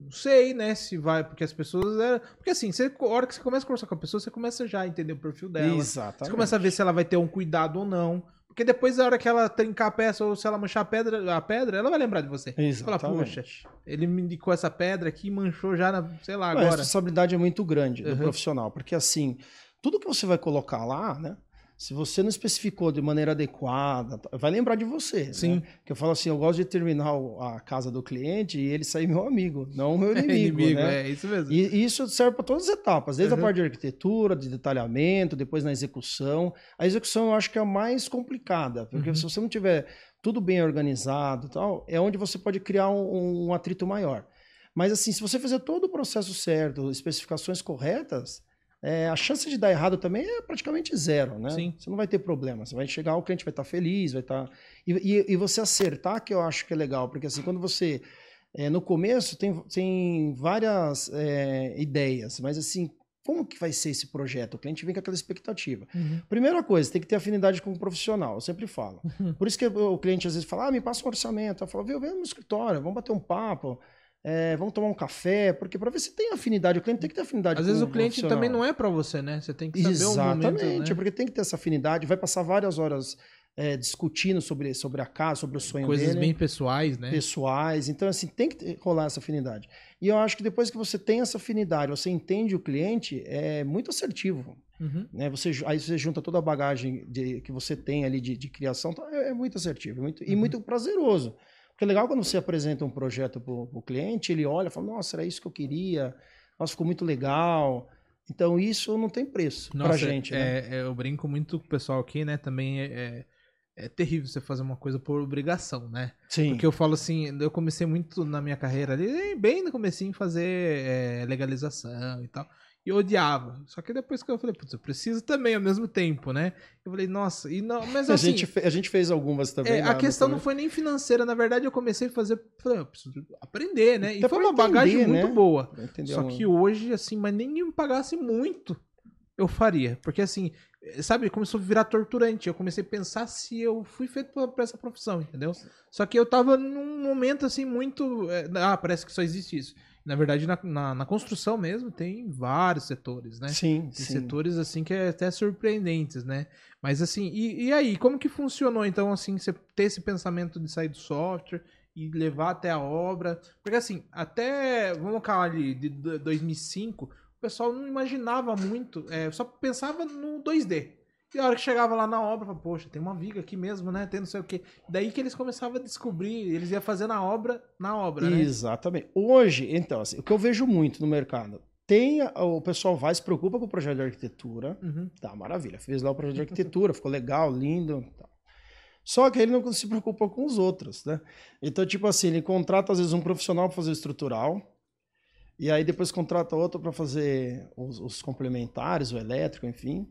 não sei, né, se vai, porque as pessoas eram... Porque assim, você, a hora que você começa a conversar com a pessoa, você começa já a entender o perfil dela. Exatamente. Você começa a ver se ela vai ter um cuidado ou não. Porque depois, na hora que ela trincar a peça ou se ela manchar a pedra, a pedra ela vai lembrar de você. Exatamente. Fala, poxa, ele me indicou essa pedra aqui e manchou já, na, sei lá, agora. a responsabilidade é muito grande do profissional, porque assim, tudo que você vai colocar lá, né? Se você não especificou de maneira adequada, vai lembrar de você. Né? Sim. Né? Que eu falo assim, eu gosto de terminar a casa do cliente e ele sair meu amigo, não meu inimigo. inimigo né? É isso mesmo. E, isso serve para todas as etapas, desde uhum. a parte de arquitetura, de detalhamento, depois na execução. A execução eu acho que é a mais complicada, porque uhum. se você não tiver tudo bem organizado, tal, é onde você pode criar um, um atrito maior. Mas assim, se você fizer todo o processo certo, especificações corretas, é, a chance de dar errado também é praticamente zero, né? Sim. Você não vai ter problema. Você vai chegar, o cliente vai estar feliz, vai estar. E, e, e você acertar, que eu acho que é legal, porque assim, quando você. É, no começo tem, tem várias é, ideias, mas assim, como que vai ser esse projeto? O cliente vem com aquela expectativa. Uhum. Primeira coisa, tem que ter afinidade com o profissional, eu sempre falo. Uhum. Por isso que o cliente às vezes fala, ah, me passa um orçamento. Eu falo, vem, vem no escritório, vamos bater um papo é, vamos tomar um café, porque para ver se tem afinidade, o cliente tem que ter afinidade. Às vezes o cliente também não é para você, né? Você tem que saber Exatamente, o momento, né? porque tem que ter essa afinidade, vai passar várias horas é, discutindo sobre, sobre a casa, sobre o sonho Coisas dele. bem pessoais, né? Pessoais, então assim, tem que rolar essa afinidade. E eu acho que depois que você tem essa afinidade, você entende o cliente, é muito assertivo. Uhum. Né? Você, aí você junta toda a bagagem de, que você tem ali de, de criação, então é, é muito assertivo muito, uhum. e muito prazeroso. Porque é legal quando você apresenta um projeto para o cliente, ele olha e fala, nossa, era isso que eu queria, nossa, ficou muito legal. Então isso não tem preço para gente. É, né? é, eu brinco muito com o pessoal aqui, né? Também é, é, é, terrível você fazer uma coisa por obrigação, né? Sim. Porque eu falo assim, eu comecei muito na minha carreira ali, bem no comecinho, fazer é, legalização e tal e odiava. Só que depois que eu falei, putz, eu preciso também ao mesmo tempo, né? Eu falei, nossa, e não, mas assim. A gente, a gente fez algumas também. É, a questão não foi nem financeira, na verdade eu comecei a fazer, falei, eu preciso aprender, né? E foi uma bagagem né? muito boa. Só que hoje, assim, mas nem me pagasse muito, eu faria. Porque assim, sabe, começou a virar torturante. Eu comecei a pensar se eu fui feito para essa profissão, entendeu? Só que eu tava num momento assim muito. É, ah, parece que só existe isso. Na verdade, na, na, na, construção mesmo tem vários setores, né? Sim, tem sim. setores assim que é até surpreendentes, né? Mas assim, e, e aí, como que funcionou então assim, você ter esse pensamento de sair do software e levar até a obra? Porque assim, até, vamos falar ali, de 2005, o pessoal não imaginava muito, é, só pensava no 2D. E a hora que chegava lá na obra, falava, poxa, tem uma viga aqui mesmo, né? Tem não sei o quê. Daí que eles começavam a descobrir, eles iam fazendo a obra na obra, né? Exatamente. Hoje, então, assim, o que eu vejo muito no mercado, tem o pessoal vai, se preocupa com o projeto de arquitetura, uhum. tá, maravilha, fez lá o projeto de arquitetura, ficou legal, lindo, tá. Só que ele não se preocupa com os outros, né? Então, tipo assim, ele contrata às vezes um profissional para fazer estrutural, E aí depois contrata outro para fazer os, os, complementares, o elétrico, enfim.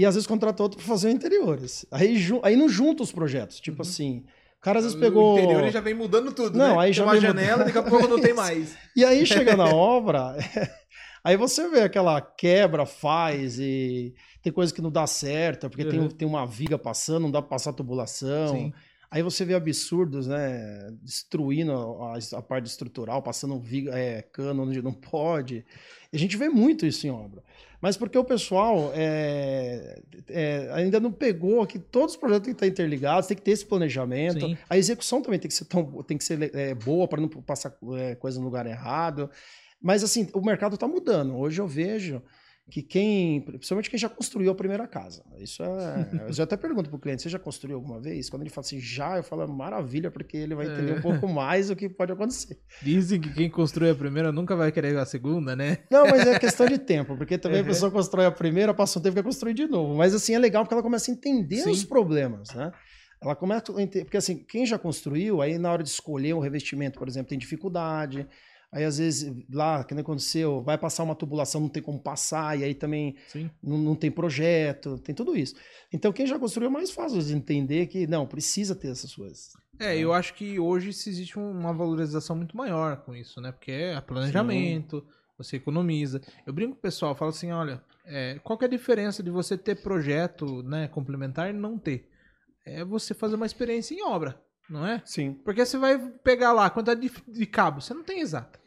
E às vezes contrata outro para fazer interiores. Aí, aí não junta os projetos. Tipo uhum. assim, o cara às vezes pegou. O interior já vem mudando tudo. Não, né? aí já tem uma janela, daqui a pouco não tem mais. E aí chega na obra, aí você vê aquela quebra, faz e tem coisa que não dá certo, porque uhum. tem, tem uma viga passando, não dá para passar tubulação. Sim. Aí você vê absurdos, né? Destruindo a, a parte estrutural, passando viga, é, cano onde não pode. A gente vê muito isso em obra. Mas porque o pessoal é, é, ainda não pegou que todos os projetos têm que estar interligados, tem que ter esse planejamento. Sim. A execução também tem que ser, tão, tem que ser é, boa para não passar é, coisa no lugar errado. Mas assim, o mercado está mudando. Hoje eu vejo que quem, principalmente quem já construiu a primeira casa. Isso é. eu já até pergunto para o cliente: você já construiu alguma vez? Quando ele fala assim, já, eu falo maravilha, porque ele vai entender é. um pouco mais o que pode acontecer. Dizem que quem construiu a primeira nunca vai querer a segunda, né? Não, mas é questão de tempo, porque também uhum. a pessoa constrói a primeira, passa um tempo e quer construir de novo. Mas assim, é legal porque ela começa a entender Sim. os problemas, né? Ela começa a entender, porque assim, quem já construiu, aí na hora de escolher um revestimento, por exemplo, tem dificuldade. Aí, às vezes, lá, que nem aconteceu, vai passar uma tubulação, não tem como passar, e aí também não, não, tem projeto, tem tudo isso. Então, quem já construiu é mais fácil de entender que, não, precisa ter essas coisas. É, eu acho que hoje existe uma valorização muito maior com isso, né? Porque é planejamento, Sim. você economiza. Eu brinco com o pessoal, falo assim, olha, é, qual é a diferença de você ter projeto né, complementar e não ter? É você fazer uma experiência em obra não é? Sim. Porque você vai pegar lá a quantidade de, de cabo, você não tem exata.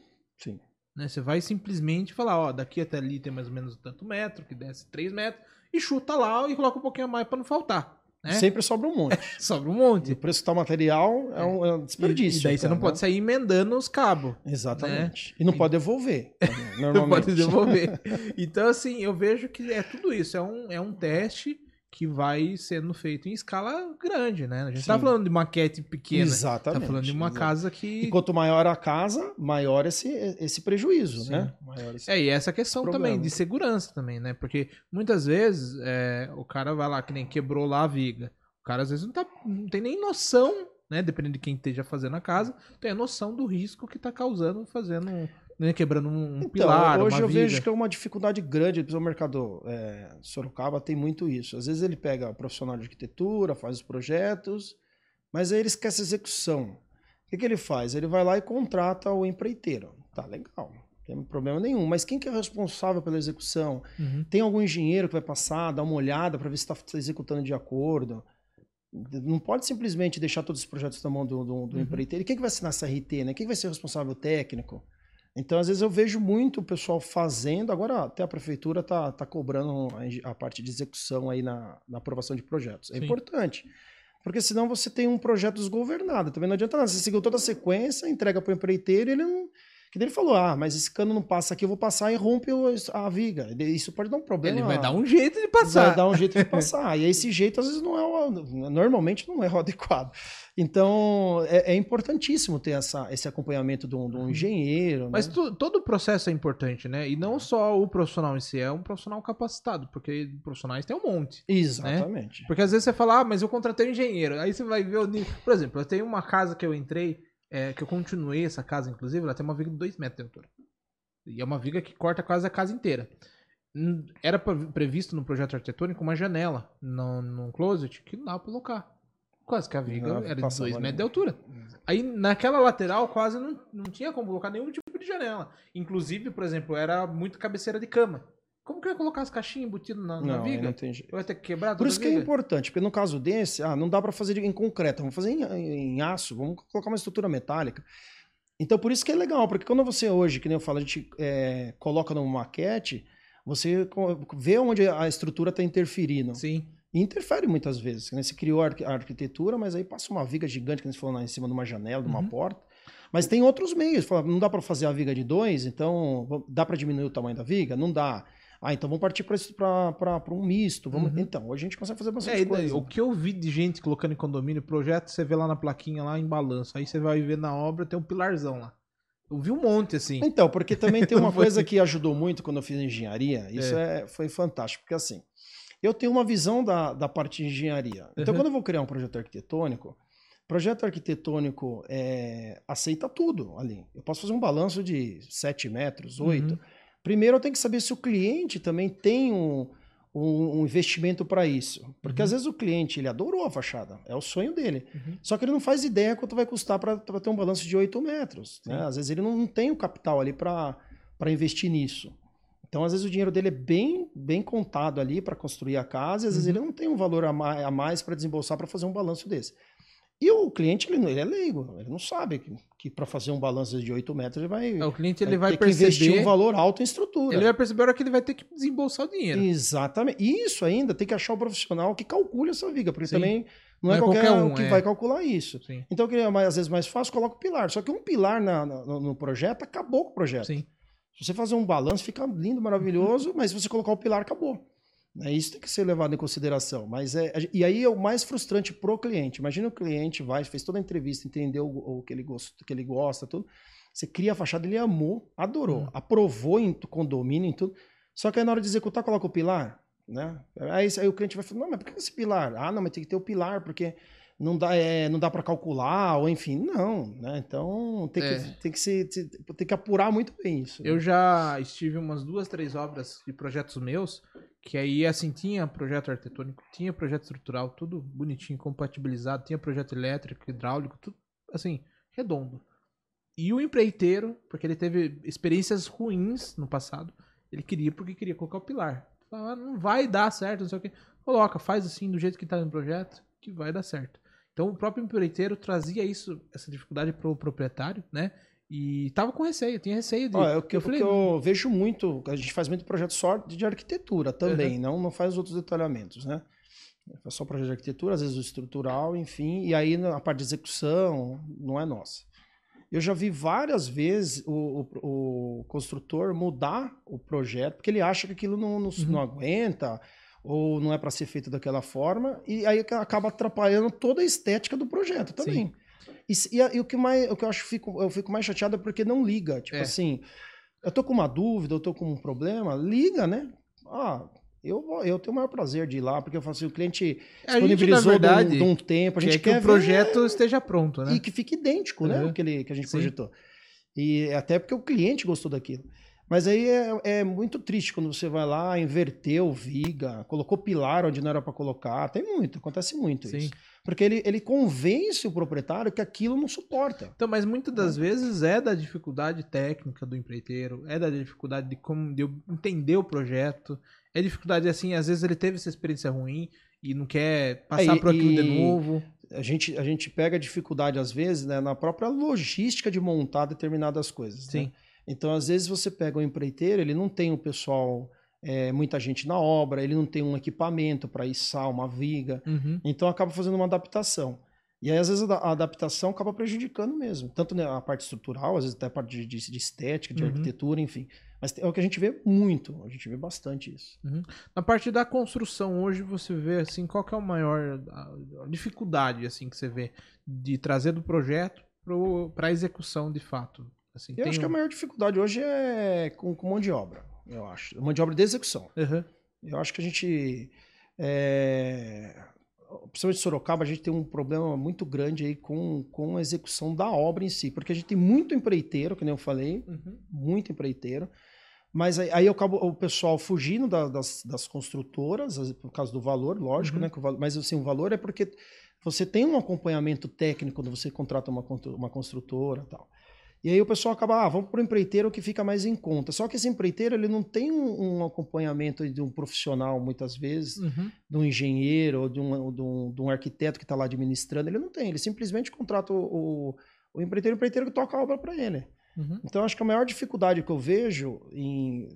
Sim. Né? Você vai simplesmente falar, ó, daqui até ali tem mais ou menos tanto metro, que desce 3 metros, e chuta lá e coloca um pouquinho a mais para não faltar. Né? Sempre sobra um monte. sobra um monte. E o preço que tá material é um, é um desperdício. E, daí você não pode sair emendando os cabos. Exatamente. Né? E não e... pode devolver. Normalmente. não pode devolver. Então, assim, eu vejo que é tudo isso. É um, é um teste que vai sendo feito em escala grande, né? A gente Sim. tá falando de maquete pequena. Exatamente. Tá falando de uma casa que. E quanto maior a casa, maior esse, esse prejuízo, Sim. né? Maior esse é, e essa questão problema. também de segurança também, né? Porque muitas vezes é, o cara vai lá, que nem quebrou lá a viga. O cara às vezes não, tá, não tem nem noção, né? Dependendo de quem esteja fazendo a casa, tem a noção do risco que tá causando fazendo né, quebrando um então, pilar. Hoje eu vejo que é uma dificuldade grande. O mercado é, Sorocaba tem muito isso. Às vezes ele pega profissional de arquitetura, faz os projetos, mas aí ele esquece a execução. O que, que ele faz? Ele vai lá e contrata o empreiteiro. Tá legal. Não tem problema nenhum. Mas quem que é responsável pela execução? Uhum. Tem algum engenheiro que vai passar, dar uma olhada para ver se está executando de acordo? Não pode simplesmente deixar todos os projetos na mão do, do, do uhum. empreiteiro. E quem que vai assinar essa RT? Né? Quem vai ser o responsável técnico? Então, às vezes, eu vejo muito o pessoal fazendo. Agora, até a prefeitura está tá cobrando a parte de execução aí na, na aprovação de projetos. É Sim. importante. Porque senão você tem um projeto desgovernado. Também não adianta nada. Você seguiu toda a sequência, entrega para o empreiteiro e ele não. Que ele falou: ah, mas esse cano não passa aqui, eu vou passar e rompe a viga. Isso pode dar um problema. Ele vai dar um jeito de passar. Vai dar um jeito de passar. e esse jeito, às vezes, não é o, normalmente não é o adequado. Então, é, é, importantíssimo ter essa, esse acompanhamento de um, de um uhum. engenheiro. Mas né? tu, todo o processo é importante, né? E não só o profissional em si, é um profissional capacitado, porque profissionais tem um monte. Né? Exatamente. Né? Porque às vezes você fala, ah, mas eu contratei um engenheiro. Aí você vai ver o nível. Por exemplo, eu tenho uma casa que eu entrei, é, que eu continuei essa casa, inclusive, ela tem uma viga de 2 metros de altura. E é uma viga que corta quase a casa inteira. Era previsto no projeto arquitetônico uma janela num closet que não dava pra colocar. Quase que a viga não, era de 2 metros de altura. Aí naquela lateral quase não, não tinha como colocar nenhum tipo de janela. Inclusive, por exemplo, era muito cabeceira de cama. Como que eu ia colocar as caixinhas embutidas na, na viga? Não tem jeito. Eu ia ter que quebrar Por isso que é importante, porque no caso desse, ah, não dá para fazer em concreto, vamos fazer em, em, aço, vamos colocar uma estrutura metálica. Então, por isso que é legal, porque quando você hoje, que nem eu falo, a gente é, coloca numa maquete, você vê onde a estrutura está interferindo. Sim. E interfere muitas vezes. Né? Você criou a arquitetura, mas aí passa uma viga gigante, que você falou lá em cima de uma janela, de uma uhum. porta. Mas tem outros meios. Não dá para fazer a viga de dois, então dá para diminuir o tamanho da viga? Não dá. Ah, então vamos partir para um misto. Vamos... Uhum. Então, hoje a gente consegue fazer bastante é, coisa. O que eu vi de gente colocando em condomínio projeto, você vê lá na plaquinha, lá em balanço. Aí você vai ver na obra, tem um pilarzão lá. Eu vi um monte, assim. Então, porque também tem uma coisa que ajudou muito quando eu fiz engenharia. Isso é. é foi fantástico, porque assim eu tenho uma visão da, da parte de engenharia. Então, uhum. quando eu vou criar um projeto arquitetônico, Projeto arquitetônico é, aceita tudo ali. Eu posso fazer um balanço de 7 metros, 8. Uhum. Primeiro eu tenho que saber se o cliente também tem um, um, um investimento para isso. Porque Uhum. às vezes o cliente ele adorou a fachada, é o sonho dele. Uhum. Só que ele não faz ideia quanto vai custar para ter um balanço de 8 metros. né? Às vezes ele não, não tem o capital ali para investir nisso. Então, às vezes, o dinheiro dele é bem, bem contado ali para construir a casa, e às vezes Uhum. ele não tem um valor a mais, para desembolsar para fazer um balanço desse. E o cliente, ele, não- ele é leigo, ele não sabe que, que para fazer um balanço de 8 metros ele vai, É, O cliente ele vai, ter que investir perceber. um valor alto em estrutura. Ele vai perceber a hora que ele vai ter que desembolsar o dinheiro. Exatamente. E isso ainda tem que achar o profissional que calcule essa viga, porque Sim. também não, é qualquer, um que é. vai calcular isso. Sim. Então, que é mais, às vezes mais fácil, coloca o pilar. Só que um pilar na- na- no, no projeto acabou com o projeto. Sim. Se você fazer um balanço, fica lindo, maravilhoso, mas se você colocar o pilar, acabou. Né? Isso tem que ser levado em consideração. Mas é, e aí é o mais frustrante pro cliente. Imagina o cliente vai, fez toda a entrevista, entendeu o, o que, ele gosta, que ele gosta, tudo. Você cria a fachada, ele amou, adorou, Hum. aprovou em condomínio, em tudo. Só que aí na hora de executar, coloca o pilar, né? Aí, aí o cliente vai falar, não, mas por que esse pilar? Ah, não, mas tem que ter o pilar, porque não dá, é, não dá para calcular, ou enfim, não, né? Então tem que, É. tem que, se, tem que apurar muito bem isso. né? Eu já estive em umas duas, três obras de projetos meus, que aí assim tinha projeto arquitetônico, tinha projeto estrutural, tudo bonitinho, compatibilizado, tinha projeto elétrico, hidráulico, tudo assim, redondo. E o empreiteiro, porque ele teve experiências ruins no passado, ele queria porque queria colocar o pilar. Falava, "Ah, não vai dar certo, não sei o quê. Coloca, faz assim, do jeito que tá no projeto, que vai dar certo. Então o próprio empreiteiro trazia isso, essa dificuldade pro proprietário, né? E tava com receio, tinha receio de. Ó, é o que, eu o falei, eu vejo muito, a gente faz muito projeto só de arquitetura também, não, não faz os outros detalhamentos, né? Faz só projeto de arquitetura, às vezes o estrutural, enfim, e aí a parte de execução não é nossa. Eu já vi várias vezes o, o- o construtor mudar o projeto, porque ele acha que aquilo não, não, Uhum. não aguenta, ou não é para ser feito daquela forma, e aí acaba atrapalhando toda a estética do projeto também. E, e e o que mais o que eu acho que fico, eu fico mais chateado é porque não liga. Tipo É. assim, eu tô com uma dúvida, eu tô com um problema, liga, né? Ah, eu, vou- eu tenho o maior prazer de ir lá, porque eu falo assim, o cliente A gente, na disponibilizou de um- verdade, de um tempo, a gente quer que o projeto esteja pronto, ver né? e que fique idêntico, né? Uhum. O que, ele, que a gente Sim. projetou. E até porque o cliente gostou daquilo. Mas aí é, é muito triste quando você vai lá, inverteu viga, colocou pilar onde não era para colocar. Tem muito, acontece muito Sim. isso. Porque ele, ele convence o proprietário que aquilo não suporta. Então, mas muitas das vezes é da dificuldade técnica do empreiteiro, é da dificuldade de como de entender o projeto, é dificuldade assim, às vezes ele teve essa experiência ruim e não quer passar É, por aquilo de e- novo. a gente, a gente pega dificuldade, às vezes, né, na própria logística de montar determinadas coisas. Sim. né? Então, às vezes, você pega um empreiteiro, ele não tem o pessoal, é, muita gente na obra, ele não tem um equipamento para içar uma viga, Uhum. então acaba fazendo uma adaptação. E aí, às vezes, a da- a adaptação acaba prejudicando mesmo. Tanto né, a parte estrutural, às vezes até a parte de, de- estética, de Uhum. arquitetura, enfim. Mas é o que a gente vê muito, a gente vê bastante isso. Na parte da construção hoje você vê assim, qual que é maior a, a dificuldade assim que você vê de trazer do projeto para a execução de fato? Assim, Eu acho que a um- maior dificuldade hoje é com, com mão de obra, eu acho. Mão de obra de execução. Uhum. Eu acho que a gente. É... Principalmente Sorocaba, a gente tem um problema muito grande aí com, com a execução da obra em si, porque a gente tem muito empreiteiro, que nem eu falei, Uhum. muito empreiteiro, mas aí, aí acaba o pessoal fugindo da- das, das construtoras, as- por causa do valor, lógico, Uhum. né? o Mas assim, o valor é porque você tem um acompanhamento técnico quando você contrata uma, uma construtora e tal. E aí o pessoal acaba, ah, vamos para o empreiteiro que fica mais em conta. Só que esse empreiteiro ele não tem um, um acompanhamento de um profissional, muitas vezes, Uhum. de um engenheiro ou de um, de um, de um arquiteto que está lá administrando. Ele não tem, ele simplesmente contrata o, o, o empreiteiro, o empreiteiro que toca a obra para ele. Uhum. Então, acho que a maior dificuldade que eu vejo, em,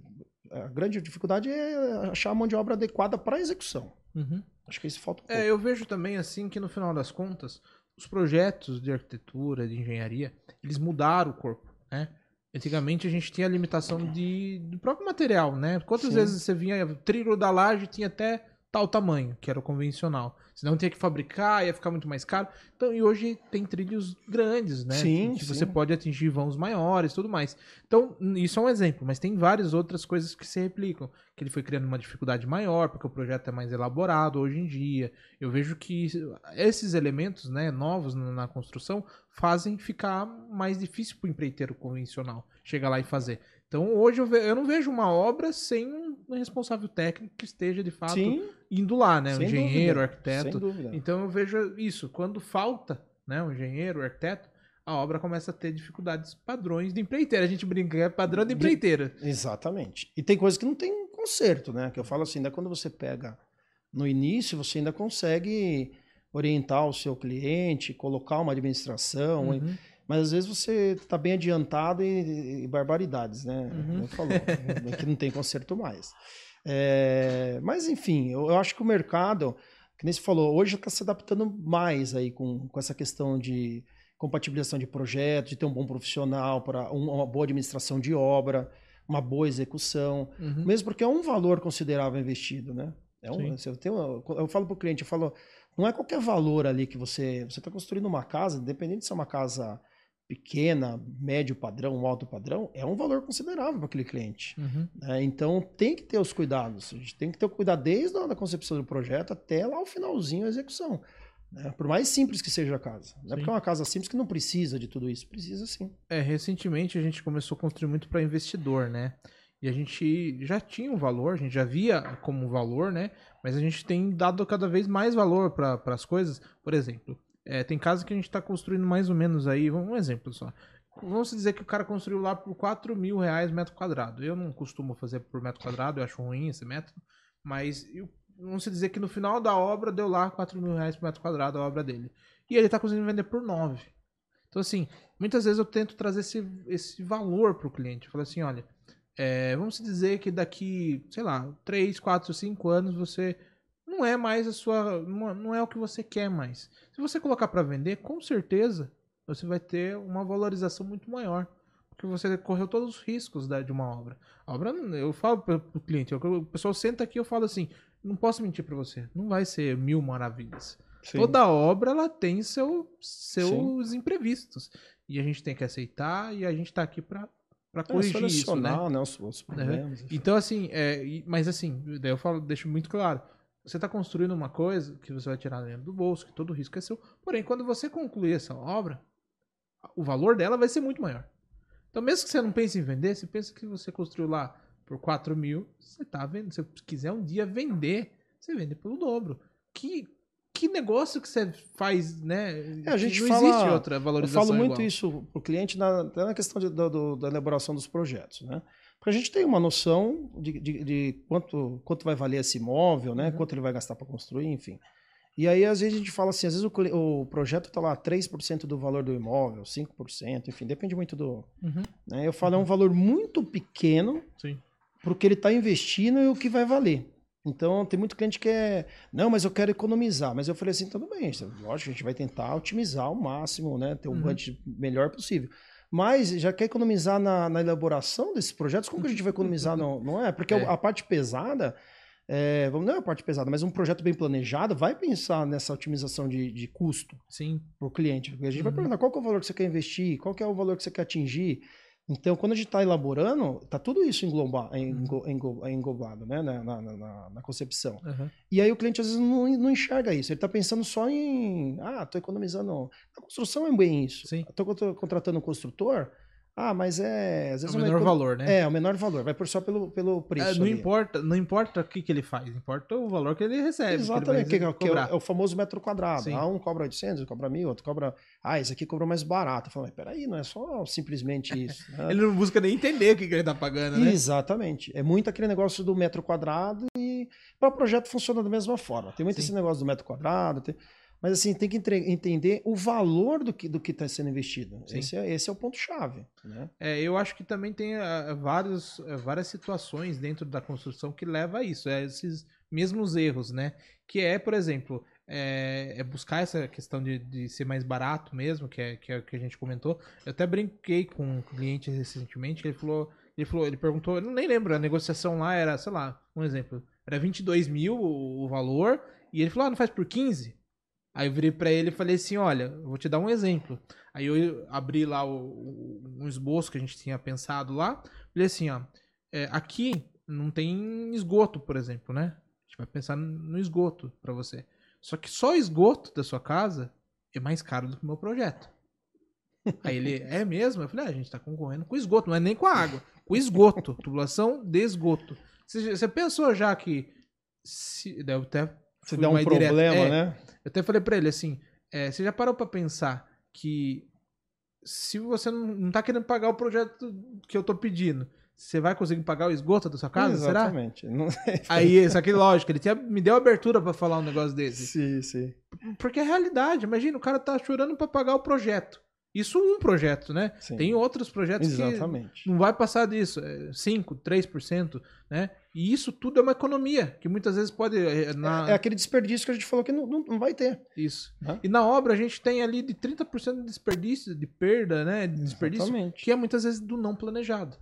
a grande dificuldade é achar a mão de obra adequada para a execução. Uhum. Acho que isso falta um pouco. É, eu vejo também assim que no final das contas, os projetos de arquitetura, de engenharia, eles mudaram o corpo, né? Antigamente a gente tinha a limitação de, do próprio material, né? Quantas Sim. vezes você vinha, trilho da laje tinha até tal tamanho, que era o convencional. Senão tinha que fabricar, ia ficar muito mais caro. Então, e hoje tem trilhos grandes, né? Sim, que sim. você pode atingir vãos maiores tudo mais. Então, isso é um exemplo, mas tem várias outras coisas que se replicam. Que ele foi criando uma dificuldade maior, porque o projeto é mais elaborado hoje em dia. Eu vejo que esses elementos né, novos na, na construção fazem ficar mais difícil para o empreiteiro convencional chegar lá e fazer. Então, hoje eu, eu não vejo uma obra sem um responsável técnico que esteja, de fato, Sim, indo lá, né? Um sem engenheiro, dúvida, arquiteto. sem dúvida. Então eu vejo isso. Quando falta né, um engenheiro, um arquiteto, a obra começa a ter dificuldades padrões de empreiteira. A gente brinca, é padrão de De- empreiteira. Exatamente. E tem coisas que não tem conserto, né? Que eu falo assim, ainda quando você pega no início, você ainda consegue orientar o seu cliente, colocar uma administração, Uhum. Mas às vezes você está bem adiantado e, barbaridades, né? Uhum. Como falou, né, que não tem conserto mais. É, mas enfim, eu, eu acho que o mercado, que nem você falou, hoje está se adaptando mais aí com, com essa questão de compatibilização de projetos, de ter um bom profissional para uma boa administração de obra, uma boa execução, Uhum. mesmo porque é um valor considerável investido, né? É um, você tem uma- eu falo para o cliente, eu falo, não é qualquer valor ali que você você está construindo uma casa, independente se é uma casa pequena, médio padrão, alto padrão, é um valor considerável para aquele cliente. Uhum. né? Então tem que ter os cuidados. A gente tem que ter o cuidado desde a concepção do projeto até lá o finalzinho a execução. né? Por mais simples que seja a casa. Não é porque é uma casa simples que não precisa de tudo isso. Precisa sim. É, recentemente a gente começou a construir muito para investidor, né? E a gente já tinha um valor, a gente já via como valor, né? Mas a gente tem dado cada vez mais valor para as coisas. Por exemplo, é, tem casas que a gente está construindo mais ou menos aí, um exemplo só. Vamos dizer que o cara construiu lá por 4 mil reais metro quadrado. Eu não costumo fazer por metro quadrado, eu acho ruim esse método. Mas eu, vamos dizer que no final da obra deu lá 4 mil reais por metro quadrado a obra dele. E ele está conseguindo vender por 9. Então, assim, muitas vezes eu tento trazer esse, esse valor para o cliente. Eu falo assim, olha, é, vamos dizer que daqui, sei lá, 3, 4, 5 anos você não é mais a sua. Não é o que você quer mais. Se você colocar para vender, com certeza você vai ter uma valorização muito maior. Porque você correu todos os riscos da- de uma obra. A obra, eu falo para o cliente, eu- o pessoal senta aqui e eu falo assim: não posso mentir para você, não vai ser mil maravilhas. Toda obra ela tem seu, seus imprevistos. E a gente tem que aceitar e a gente tá aqui para para É, corrigir isso, né? né, os, os problemas. enfim. Então, assim, é, mas assim, daí eu falo, deixo muito claro. Você está construindo uma coisa que você vai tirar dentro do bolso, que todo risco é seu. Porém, quando você concluir essa obra, o valor dela vai ser muito maior. Então, mesmo que você não pense em vender, você pensa que você construiu lá por 4 mil, você tá vendo. Se você quiser um dia vender, você vende pelo dobro. Que, que negócio que você faz, né? É, a gente não fala- existe outra Eu valorização falo muito igual. isso para o cliente na, até na questão de- do- do- da elaboração dos projetos, né? Porque a gente tem uma noção de, de- de quanto, quanto vai valer esse imóvel, né? Uhum. Quanto ele vai gastar para construir, enfim. E aí, às vezes, a gente fala assim, às vezes o, o projeto está lá 3% do valor do imóvel, 5%, enfim, depende muito do. Uhum, né? Eu falo, é um valor muito pequeno para o que ele está investindo e o que vai valer. Então, tem muito cliente que é, não, mas eu quero economizar. Mas eu falei assim, tudo bem, lógico, a gente vai tentar otimizar ao máximo, né? Ter o Uhum. budget melhor possível. Mas já quer economizar na, na elaboração desses projetos? Como que a gente vai economizar? Não, não é? Porque É. a parte pesada, é, vamos- não é a parte pesada, mas um projeto bem planejado vai pensar nessa otimização de, de custo Sim. para o cliente. Porque a gente vai Uhum. perguntar qual é o valor que você quer investir, qual que é o valor que você quer atingir. Então, quando a gente está elaborando, está tudo isso engloba, Uhum. engo- engo- englobado né? na, na, na- na concepção. Uhum. E aí o cliente às vezes não, não enxerga isso. Ele está pensando só em, ah, estou economizando. A construção é bem isso. Estou contratando um construtor, ah, mas é... Às É vezes o uma menor econo- valor, né? É, o menor valor. Vai por só pelo, pelo preço É, não ali. importa, não importa o que, que ele faz, importa o valor que ele recebe. Exatamente, que ele que, vai que é, o, é o famoso metro quadrado. Sim. Ah, um cobra 800, outro cobra 1000, outro cobra... Ah, esse aqui cobra mais barato. Eu falo, mas peraí, não é só simplesmente isso. né? Ele não busca nem entender o que, que ele tá pagando, né? Exatamente. É muito aquele negócio do metro quadrado e para o projeto funciona da mesma forma. Tem muito Sim. esse negócio do metro quadrado, tem- mas assim, tem que entre- entender o valor do que do que está sendo investido. Esse é, esse é o ponto-chave. Né? É, eu acho que também tem ah, vários, ah, várias situações dentro da construção que leva a isso, a esses mesmos erros, né? Que é, por exemplo, é, é buscar essa questão de, de ser mais barato mesmo, que é, que é o que a gente comentou. Eu até brinquei com um cliente recentemente, que ele falou Ele falou, ele perguntou, eu nem lembro, a negociação lá era, sei lá, um exemplo, era 22 mil o, o valor, e ele falou, ah, não faz por 15? Aí eu virei pra ele e falei assim, olha, vou te dar um exemplo. Aí eu abri lá o, o- um esboço que a gente tinha pensado lá, falei assim, ó, é, aqui não tem esgoto, por exemplo, né? A gente vai pensar no esgoto pra você. Só que só o esgoto da sua casa é mais caro do que o meu projeto. Aí ele, é mesmo? Eu falei, ah, a gente tá concorrendo com esgoto, não é nem com a água, com esgoto, tubulação de esgoto. Você, você pensou já que se deve até Se der um problema, É, né? Eu até falei pra ele assim, é, você já parou pra pensar que se você não, não tá querendo pagar o projeto que eu tô pedindo, você vai conseguir pagar o esgoto da sua casa? Será? Exatamente. Aí, só que lógico, ele tinha, me deu abertura pra falar um negócio desse. sim, sim. Porque é realidade. Imagina, o cara tá chorando pra pagar o projeto. Isso um projeto, né? Sim. Tem outros projetos Exatamente. que não vai passar disso. É 5, 3%, né? E isso tudo é uma economia, que muitas vezes pode... é, Na... É, é aquele desperdício que a gente falou que não, não, não vai ter. Isso. Né? E na obra a gente tem ali de 30% de desperdício, de perda, né? De desperdício, Exatamente. que é muitas vezes do não planejado.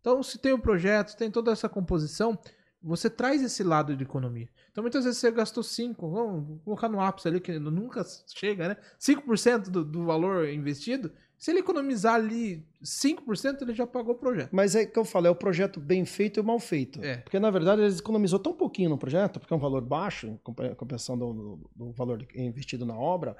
Então, se tem o projeto, tem toda essa composição, você traz esse lado de economia. Então, muitas vezes você gastou 5, vamos colocar no ápice ali, que nunca chega, né? 5% do, do valor investido. Se ele economizar ali 5%, ele já pagou o projeto. Mas é que eu falo, é o projeto bem feito e mal feito. É. Porque, na verdade, eles economizou tão pouquinho no projeto, porque é um valor baixo, em compensação do, do- do valor investido na obra,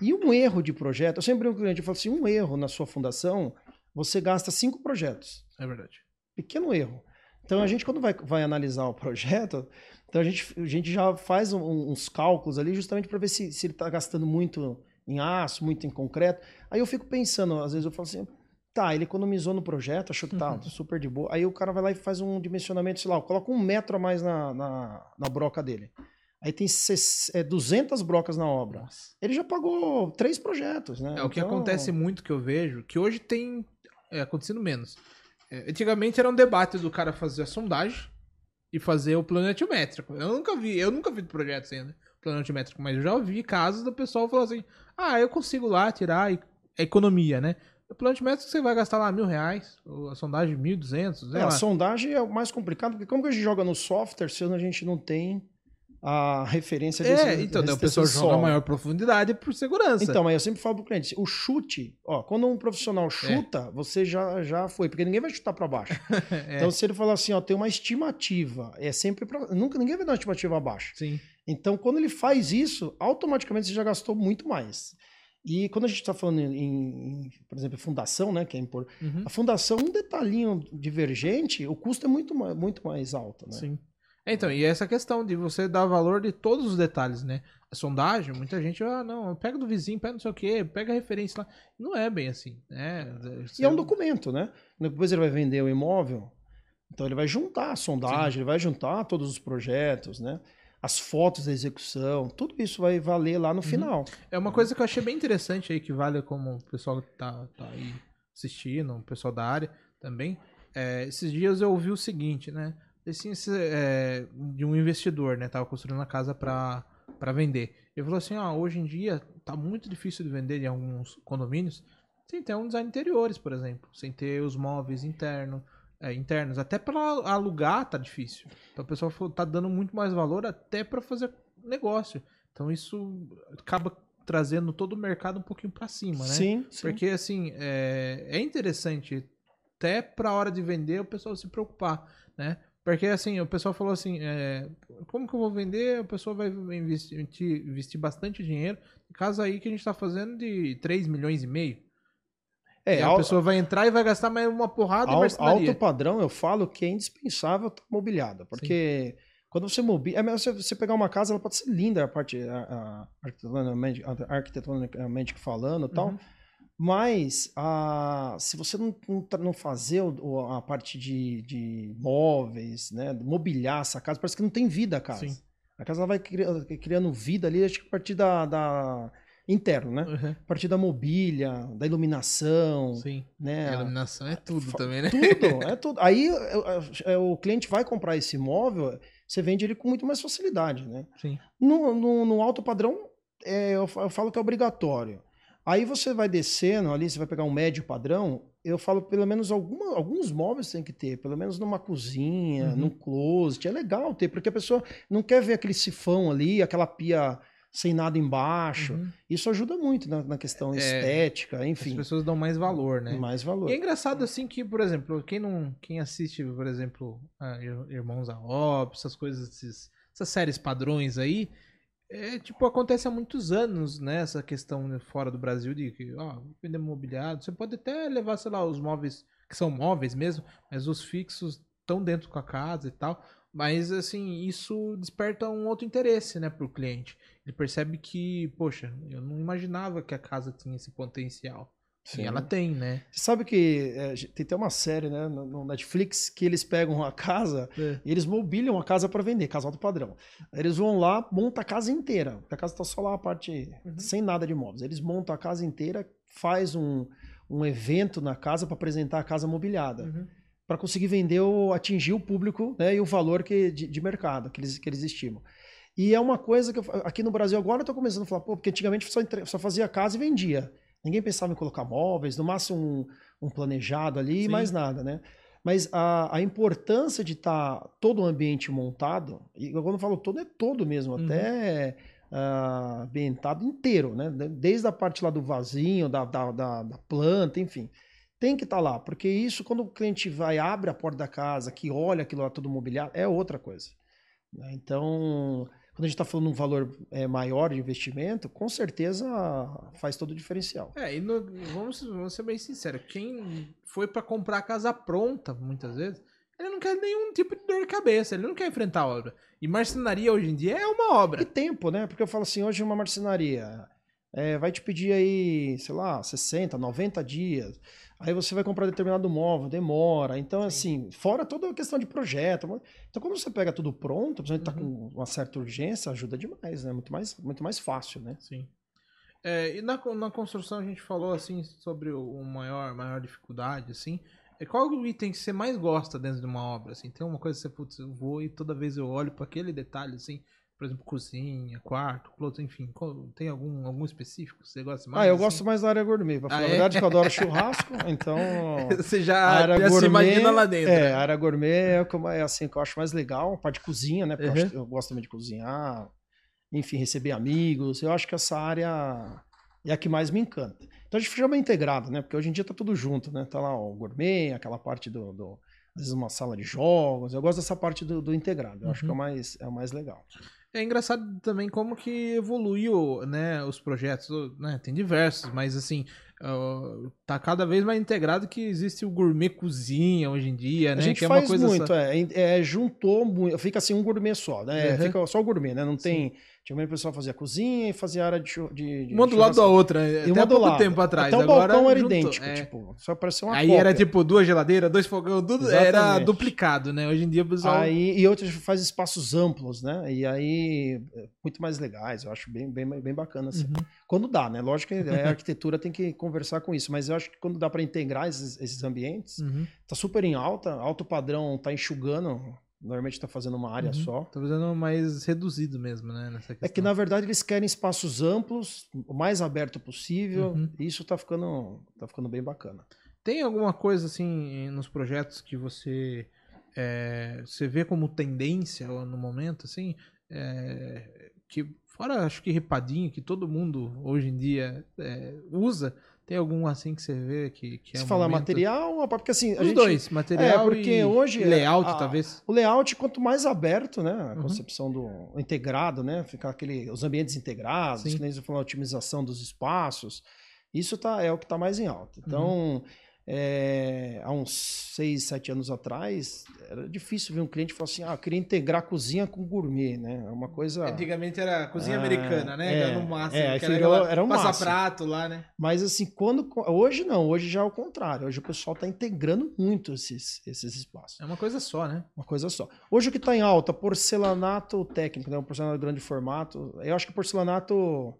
e um erro de projeto, eu sempre brinco com o cliente, eu falo assim, um erro na sua fundação, você gasta cinco projetos. É verdade. Pequeno erro. Então, a gente, quando vai, vai analisar o projeto, então a gente, a gente já faz um- uns cálculos ali justamente para ver se, se ele está gastando muito em aço, muito em concreto. Aí eu fico pensando, às vezes eu falo assim, tá, ele economizou no projeto, achou que tá super de boa. Aí o cara vai lá e faz um dimensionamento, sei lá, coloca um metro a mais na, na, na broca dele. Aí tem ses- é, 200 brocas na obra. Nossa. Ele já pagou três projetos, né? É o que Então, acontece muito que eu vejo, que hoje tem é, acontecido menos. É, antigamente era um debate do cara fazer a sondagem e fazer o plano altimétrico. Eu nunca vi, eu nunca vi projetos ainda, plano altimétrico, mas eu já ouvi casos do pessoal falar assim: ah, eu consigo lá tirar a economia, né? O plano altimétrico você vai gastar lá mil reais, a sondagem mil duzentos, É, a sondagem é o mais complicado, porque como que a gente joga no software se a gente não tem a referência É, então, daí o pessoal desse joga maior profundidade por segurança. Então, mas eu sempre falo pro cliente, o chute, ó, quando um É. profissional chuta, você já, já foi, porque ninguém vai chutar para baixo. É, Então, se ele falar assim, ó, tem uma estimativa, é sempre pra, nunca ninguém vai dar uma estimativa abaixo. sim. Então, quando ele faz isso, automaticamente você já gastou muito mais. E quando a gente está falando em, em, por exemplo, fundação, né, que é importante, Uhum. a fundação, um detalhinho divergente, o custo é muito, muito mais alto, né? Sim. É, Então, e essa questão de você dar valor de todos os detalhes, né? A sondagem, muita gente, ah, não, pega do vizinho, pega não sei o quê, pega a referência lá. Não é bem assim, né? E é um documento, né? Depois ele vai vender o imóvel, então ele vai juntar a sondagem, ele vai juntar todos os projetos, né? As fotos da execução, tudo isso vai valer lá no final. É uma coisa que eu achei bem interessante aí, que vale como o pessoal que tá, tá aí assistindo, o pessoal da área também. É, esses dias eu ouvi o seguinte, né? Assim, é, de um investidor, né? Tava construindo uma casa para para vender. Ele falou assim, ó, hoje em dia tá muito difícil de vender em alguns condomínios sem ter um design interiores, por exemplo, sem ter os móveis internos, é, internos, até para alugar tá difícil. Então o pessoal falou, tá dando muito mais valor até para fazer negócio. Então isso acaba trazendo todo o mercado um pouquinho para cima, né? Sim, sim. Porque assim, é, é interessante até pra hora de vender o pessoal se preocupar, né? Porque assim, o pessoal falou assim, é, como que eu vou vender? A pessoa vai investir, investir bastante dinheiro. Caso aí que a gente tá fazendo de 3 milhões e meio. É, e a al- pessoa vai entrar e vai gastar mais uma porrada de al- marcenaria. alto padrão, eu falo que é indispensável estar mobiliada, porque quando você mobília, é melhor você, você pegar uma casa, ela pode ser linda a parte a, a, arquitetonicamente, arquitetonicamente falando, e tal. Uhum. Mas a, se você não, não, não fazer a parte de, de móveis, né, mobiliar essa casa, parece que não tem vida a casa. Sim. A casa vai cri- criando vida ali, acho que a partir da, da interno, né? Uhum. A partir da mobília, da iluminação, Sim. né? A iluminação é tudo fa- também, né? Tudo, é tudo. Aí o cliente vai comprar esse imóvel, você vende ele com muito mais facilidade, né? Sim. No, no, no alto padrão, é, eu falo que é obrigatório. Aí você vai descendo ali, você vai pegar um médio padrão, eu falo, pelo menos alguma, alguns móveis tem que ter, pelo menos numa cozinha, Uhum. num closet. É legal ter, porque a pessoa não quer ver aquele sifão ali, aquela pia sem nada embaixo. Uhum. Isso ajuda muito na, na questão É, estética, As enfim, pessoas dão mais valor, né? mais valor. E é engraçado assim que, por exemplo, quem não, quem assiste, por exemplo, a Ir- Irmãos à Obra, essas coisas, esses- essas séries padrões aí, é tipo acontece há muitos anos, né? Essa questão fora do Brasil de que, ó, vender mobiliário, você pode até levar, sei lá, os móveis que são móveis mesmo, mas os fixos estão dentro com a casa e tal. Mas assim, isso desperta um outro interesse, né, pro cliente. Ele percebe que, poxa, eu não imaginava que a casa tinha esse potencial. Sim. E ela tem, né? Você sabe que é, tem até uma série né, no, no Netflix que eles pegam a casa É. e eles mobiliam a casa para vender, casal do padrão. Eles vão lá, montam a casa inteira. A casa tá só lá a parte Uhum. sem nada de móveis. Eles montam a casa inteira, faz um, um evento na casa para apresentar a casa mobiliada, Uhum. para conseguir vender ou atingir o público né, e o valor que, de, de mercado que eles, que eles estimam. E é uma coisa que eu, aqui no Brasil agora eu tô começando a falar, pô, porque antigamente só, entre- só fazia casa e vendia. Ninguém pensava em colocar móveis, no máximo um, um planejado ali e mais nada, né? Mas a, a importância de estar todo o ambiente montado, e quando eu falo todo, é todo mesmo, Uhum. até ah, ambientado inteiro, né? Desde a parte lá do vasinho, da, da, da, da planta, enfim. Tem que estar lá, porque isso, quando o cliente vai, abre a porta da casa, que olha aquilo lá todo mobiliado, é outra coisa. né? Então, quando a gente está falando de um valor é, maior de investimento, com certeza faz todo o diferencial. É, e no- vamos, vamos ser bem sinceros, quem foi pra comprar a casa pronta, muitas vezes, ele não quer nenhum tipo de dor de cabeça, ele não quer enfrentar a obra. E marcenaria hoje em dia é uma E obra. tempo, né? Porque eu falo assim, hoje uma marcenaria é, vai te pedir aí, sei lá, 60, 90 dias. Aí você vai comprar determinado móvel, demora. Então, assim, fora toda a questão de projeto. Então, quando você pega tudo pronto, principalmente tá com uma certa urgência, ajuda demais, né? Muito mais, muito mais fácil, né? Sim. É, e na, na construção a gente falou assim sobre o, o maior, maior dificuldade, assim. É, qual o item que você mais gosta dentro de uma obra? Assim? Tem uma coisa que você, putz, eu vou e toda vez eu olho para aquele detalhe, assim, por exemplo, cozinha, quarto, closet, enfim. tem algum, algum específico que você gosta mais? ah, eu assim? gosto mais da área gourmet. Pra falar Ah, a é? verdade, que eu adoro churrasco, então. Você já, área já se gourmet, imagina lá dentro. É, né? a área gourmet é, como, é assim que eu acho mais legal, a parte de cozinha, né? Porque eu, Uhum. acho- eu gosto também de cozinhar, enfim, receber amigos. Eu acho que essa área é a que mais me encanta. Então a gente chama integrado, né? Porque hoje em dia tá tudo junto, né? Tá lá o gourmet, aquela parte do. do às vezes uma sala de jogos. Eu gosto dessa parte do, do integrado. Eu acho que é o Uhum. mais, é o mais legal. É engraçado também como que evoluiu, né, os projetos, né, tem diversos, mas assim, tá cada vez mais integrado que existe o gourmet cozinha hoje em dia, A né, gente que é faz uma coisa muito, só- é, é, juntou muito, fica assim um gourmet só, né? Uhum. Fica só o gourmet, né? Não tem. Antigamente o pessoal fazia cozinha e fazia área de, de, de uma do lado da outra, E até há pouco lado. tempo atrás, Até o agora balcão era juntou, idêntico, é. tipo, só parecia uma Aí cópia. era tipo duas geladeiras, dois fogão, tudo era Exatamente. duplicado, né, hoje em dia o pessoal... Aí, e outros faz espaços amplos, né? E aí, é, muito mais legais, eu acho bem, bem, bem bacana. Assim. Uhum. Quando dá, né? Lógico que a arquitetura tem que conversar com isso, mas eu acho que quando dá para integrar esses, esses ambientes, Uhum. tá super em alta, alto padrão tá enxugando, normalmente tá fazendo uma área Uhum. só. Tá fazendo mais reduzido mesmo, né. É que na verdade eles querem espaços amplos, o mais aberto possível, Uhum. e isso tá ficando, tá ficando bem bacana. Tem alguma coisa assim nos projetos que você é, você vê como tendência no momento, assim, é, que fora acho que ripadinho que todo mundo hoje em dia é, usa, tem algum assim que você vê que, que é Se um falar momento- material, a- porque assim, a os gente, dois, material É, porque hoje e layout a- talvez. O layout, quanto mais aberto, né? A Uhum. concepção do integrado, né? Ficar aquele, os ambientes integrados, Sim. que nem você falou, a otimização dos espaços. Isso tá, é o que está mais em alta. Uhum. É, há uns seis, sete anos atrás, era difícil ver um cliente falar assim: ah, eu queria integrar cozinha com gourmet, né? É uma coisa. Antigamente era cozinha Ah, americana, né? é, Era no máximo. é, era o passa máximo. prato lá, né? Mas assim, quando. Hoje não, hoje já é o contrário. Hoje o pessoal está integrando muito esses, esses espaços. É uma coisa só, né? Uma coisa só. Hoje o que está em alta, porcelanato técnico, né? um porcelanato de grande formato. Eu acho que porcelanato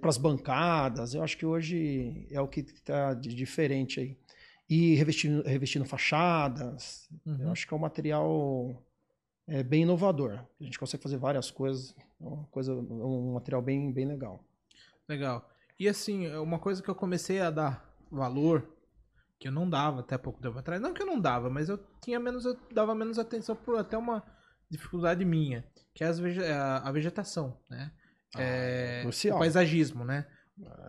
para as bancadas, eu acho que hoje é o que está de diferente aí. E revestindo, revestindo fachadas, Uhum. eu acho que é um material é, bem inovador. A gente consegue fazer várias coisas, é uma coisa, um material bem, bem legal. Legal. E assim, uma coisa que eu comecei a dar valor que eu não dava até pouco tempo atrás. Não que eu não dava, mas eu tinha menos, eu dava menos atenção por até uma dificuldade minha, que é a vegetação, né? É, crucial. o paisagismo, né?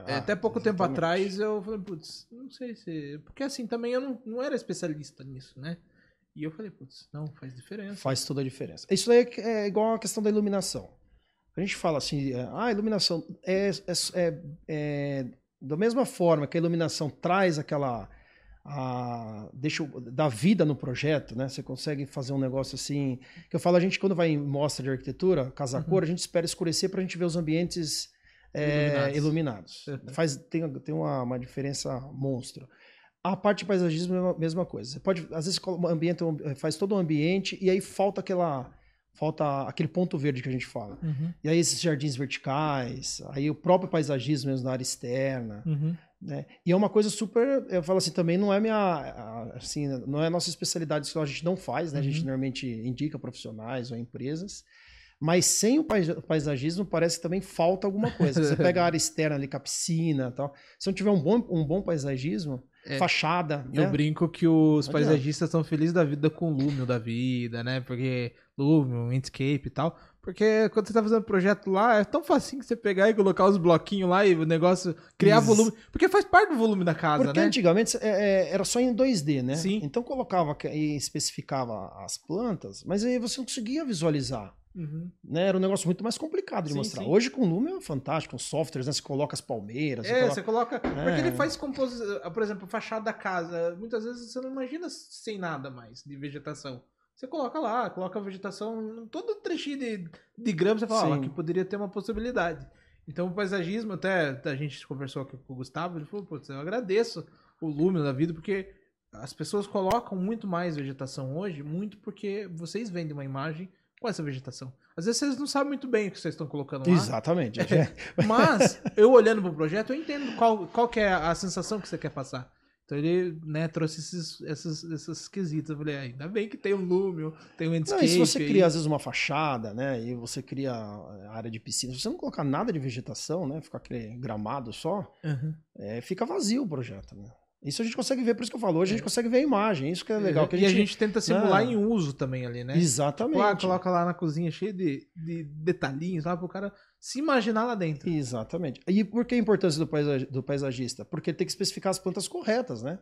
É, Ah, até pouco tempo exatamente. atrás eu falei, putz, não sei se. Porque assim, também eu não, não era especialista nisso, né? E eu falei, putz, não, faz diferença. Faz toda a diferença. Isso aí é, é igual a questão da iluminação. A gente fala assim, é, ah, a iluminação é, é, é- é da mesma forma que a iluminação traz aquela a, deixa dá vida no projeto, né? Você consegue fazer um negócio assim. Que eu falo, a gente quando vai em mostra de arquitetura, casa cor, a gente espera escurecer para a gente ver os ambientes é, Iluminados. iluminados. Uhum. Faz tem, tem uma, uma diferença monstro. A parte de paisagismo é a mesma- coisa. Você pode, às vezes, ambiente, faz todo o ambiente e aí falta aquela, falta aquele ponto verde que a gente fala. Uhum, E aí esses jardins verticais, aí o próprio paisagismo mesmo na área externa, uhum. Né? E é uma coisa super, eu falo assim, também não é minha, assim, não é a nossa especialidade, isso a gente não faz, né? A gente Uhum. normalmente indica profissionais ou empresas. Mas sem o pais- paisagismo parece que também falta alguma coisa. Você pega a área externa ali com a piscina e tal. Se não tiver um bom, um bom paisagismo, É. fachada, Eu né? brinco que os paisagistas estão felizes da vida com o Lumion da vida, né? Porque Lumion, Inkscape e tal. Porque quando você tá fazendo projeto lá, é tão facinho que você pegar e colocar os bloquinhos lá e o negócio criar Isso. volume. Porque faz parte do volume da casa, Porque né? antigamente é, é, era só em 2D, né? Sim. Então colocava e especificava as plantas, mas aí você não conseguia visualizar. Uhum. Né? Era um negócio muito mais complicado de Sim, mostrar. sim. Hoje com o Lumion é fantástico, com softwares, né? Você coloca as palmeiras, você É, coloca- você coloca. Porque É. ele faz composição. Por exemplo, fachada da casa. Muitas vezes você não imagina sem nada mais de vegetação. Você coloca lá, coloca a vegetação, todo trechinho de, de grama, você fala, ó, aqui poderia ter uma possibilidade. Então o paisagismo, até a gente conversou aqui com o Gustavo, ele falou, putz, eu agradeço o Lumion da vida, porque as pessoas colocam muito mais vegetação hoje, muito porque vocês vendem uma imagem com essa vegetação. Às vezes vocês não sabem muito bem o que vocês estão colocando lá. Exatamente. É. Mas, eu olhando pro projeto, eu entendo qual, qual que é a sensação que você quer passar. Então ele, né, trouxe esses, esses, esses quesitos. Eu falei, ah, ainda bem que tem o Lumion, tem o Não, Landscape. e se você aí. cria, às vezes, uma fachada, né? E você cria a área de piscina, se você não colocar nada de vegetação, né? Ficar aquele gramado só, Uhum. é, fica vazio o projeto, né? Isso a gente consegue ver, por isso que eu falo, hoje a gente consegue ver a imagem, isso que é legal. Que e a gente tenta simular né? em uso também ali, né? Exatamente. Lá, coloca lá na cozinha cheio de, de detalhinhos lá pro cara se imaginar lá dentro. Exatamente. E por que a importância do, paisa- do paisagista? Porque tem que especificar as plantas corretas, né?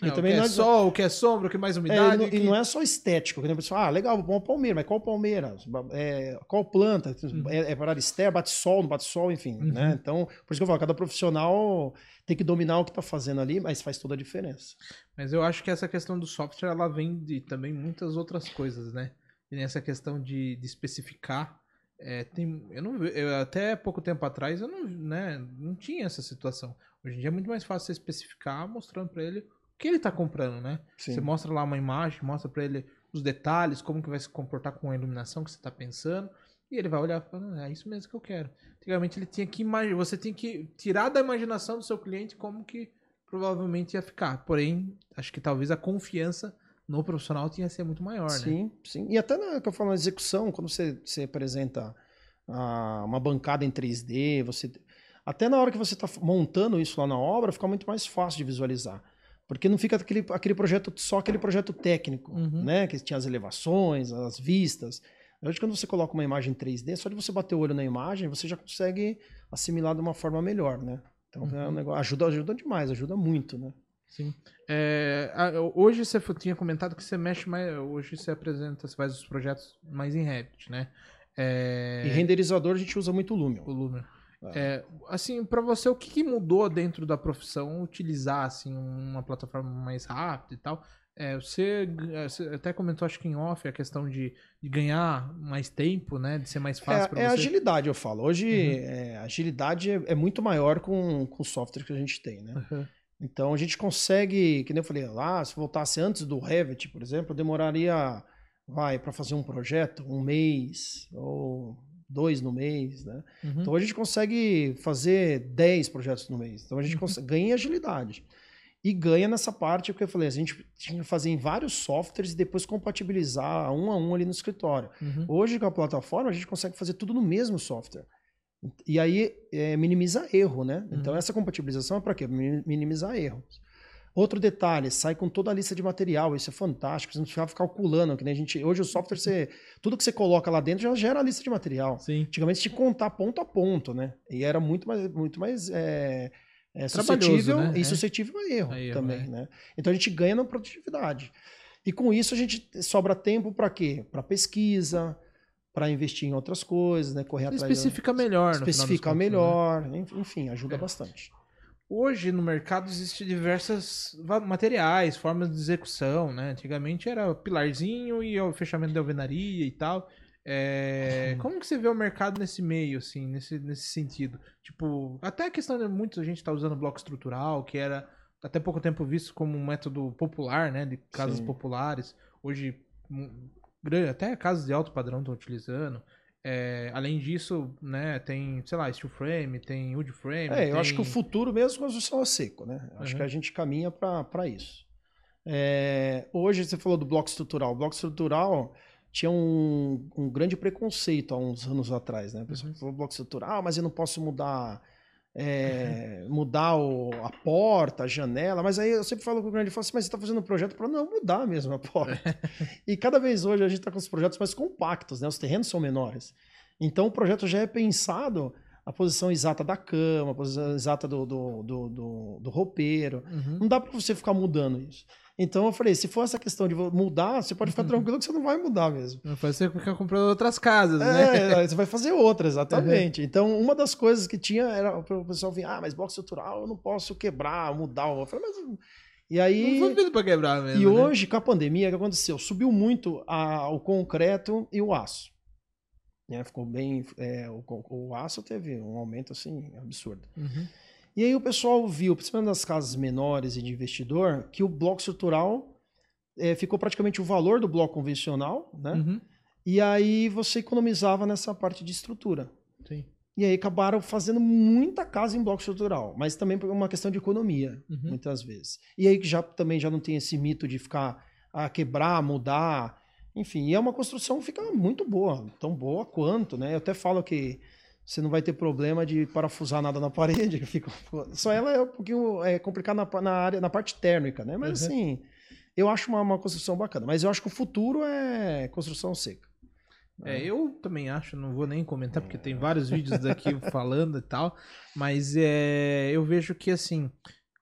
É, E o também que é não é- sol, o que é sombra, o que é mais É, umidade. e, não, que- e não é só estético, que a pessoa, ah, legal, uma palmeira, mas qual palmeira? É, qual planta? É, é para área externa, bate sol, não bate sol, enfim, Uhum. né? Então, por isso que eu falo, cada profissional tem que dominar o que está fazendo ali, mas faz toda a diferença. Mas eu acho que essa questão do software, ela vem de também muitas outras coisas, né? E nessa questão de, de especificar, é, tem, eu não eu, até pouco tempo atrás eu não, né, não tinha essa situação. Hoje em dia é muito mais fácil você especificar mostrando para ele que ele tá comprando, né? Sim. Você mostra lá uma imagem, mostra para ele os detalhes, como que vai se comportar com a iluminação que você tá pensando, e ele vai olhar e falar, "Ah, é isso mesmo que eu quero. Antigamente ele tinha que imaginar, você tem que tirar da imaginação do seu cliente como que provavelmente ia ficar. Porém, acho que talvez a confiança no profissional tinha que ser muito maior, né? Sim, sim. E até na que eu falo na execução, quando você, você apresenta ah, uma bancada em 3D, você até na hora que você está montando isso lá na obra, fica muito mais fácil de visualizar. Porque não fica aquele, aquele projeto, só aquele projeto técnico, Uhum. né? Que tinha as elevações, as vistas. Hoje, quando você coloca uma imagem em 3D, só de você bater o olho na imagem, você já consegue assimilar de uma forma melhor, né? Então, é um Uhum. negócio, ajuda, ajuda demais, ajuda muito, né? Sim. É, hoje você tinha comentado que você mexe mais. Hoje você apresenta, você faz os projetos mais em Revit, né? É, E renderizador a gente usa muito o Lumion. o Lumion. É, assim, para você, o que, que mudou dentro da profissão utilizar assim uma plataforma mais rápida e tal? É, você, é, você até comentou, acho que em off, a questão de, de ganhar mais tempo, né? De ser mais fácil É, para é você. agilidade, eu falo. Hoje, Uhum. é, a agilidade é, é muito maior com, com o software que a gente tem, né? Uhum. Então, a gente consegue, que nem eu falei lá, se voltasse antes do Revit, por exemplo, demoraria, vai, para fazer um projeto, um mês ou dois no mês, né? Uhum. Então, a gente consegue fazer 10 projetos no mês. Então, a gente Uhum. consegue, ganha agilidade. E ganha nessa parte, porque eu falei, a gente tinha que fazer em vários softwares e depois compatibilizar um a um ali no escritório. Uhum. Hoje, com a plataforma, a gente consegue fazer tudo no mesmo software. E aí é, minimiza erro, né? Então, Uhum. essa compatibilização é para quê? Mi- Minimizar erros. Outro detalhe, sai com toda a lista de material, isso é fantástico, você não ficar calculando, que nem a gente, hoje o software, você, tudo que você coloca lá dentro já gera a lista de material. Sim. Antigamente tinha que contar ponto a ponto, né? E era muito mais, muito mais é, é, suscetível né? e É. suscetível a erro, A erro, também, é. né? Então a gente ganha na produtividade. E com isso a gente sobra tempo para quê? Para pesquisa, para investir em outras coisas, né? Correr atrás. da- Especifica melhor, final das especificar contas, né? melhor, enfim, ajuda É. bastante. Hoje no mercado existem diversas materiais, formas de execução, né? Antigamente era pilarzinho e o fechamento de alvenaria e tal. É, Uhum. Como que você vê o mercado nesse meio, assim, nesse, nesse sentido? Tipo, até a questão de muita gente tá usando bloco estrutural, que era até pouco tempo visto como um método popular, né? De casas Sim. populares. Hoje, até casas de alto padrão estão utilizando. É, além disso, né, tem, sei lá, steel frame, tem wood frame. É, eu acho que o futuro mesmo é construção a seco, né? Acho Uhum. que a gente caminha para isso. É, hoje você falou do bloco estrutural. O bloco estrutural tinha um, um grande preconceito há uns anos atrás, né? A pessoa Uhum. falou bloco estrutural, mas eu não posso mudar. É, mudar o- a porta, a janela, mas aí eu sempre falo com o grande, falo assim, mas você está fazendo um projeto para não mudar mesmo a porta. e cada vez hoje a gente está com os projetos mais compactos, né? Os terrenos são menores. Então o projeto já é pensado a posição exata da cama, a posição exata do, do, do, do, do roupeiro. Uhum. Não dá para você ficar mudando isso. Então eu falei, se for essa questão de mudar, você pode ficar tranquilo que você não vai mudar mesmo. Faz você ficar comprando outras casas, né? É, você vai fazer outra, exatamente. Então, uma das coisas que tinha era o pessoal vir, ah, mas bloco estrutural eu não posso quebrar, mudar. Eu falei, mas. E aí. Não foi feito pra quebrar mesmo. E né? hoje, com a pandemia, o que aconteceu? Subiu muito a- o concreto e o aço. Né, Ficou bem. é, o, o aço teve um aumento assim absurdo. Uhum. E aí o pessoal viu, principalmente nas casas menores e de investidor, que o bloco estrutural é, ficou praticamente o valor do bloco convencional, né? Uhum. E aí você economizava nessa parte de estrutura. Sim. E aí acabaram fazendo muita casa em bloco estrutural, mas também por uma questão de economia, Uhum. muitas vezes. E aí que já também já não tem esse mito de ficar a quebrar, mudar, enfim, e é uma construção que fica muito boa, tão boa quanto, né? Eu até falo que você não vai ter problema de parafusar nada na parede, fica só ela é um pouquinho é, complicada na, na área na parte térmica, né? Mas Uhum. assim, eu acho uma, uma construção bacana, mas eu acho que o futuro é construção seca. É, eu também acho, não vou nem comentar, porque tem vários vídeos daqui falando e tal, mas é, eu vejo que, assim,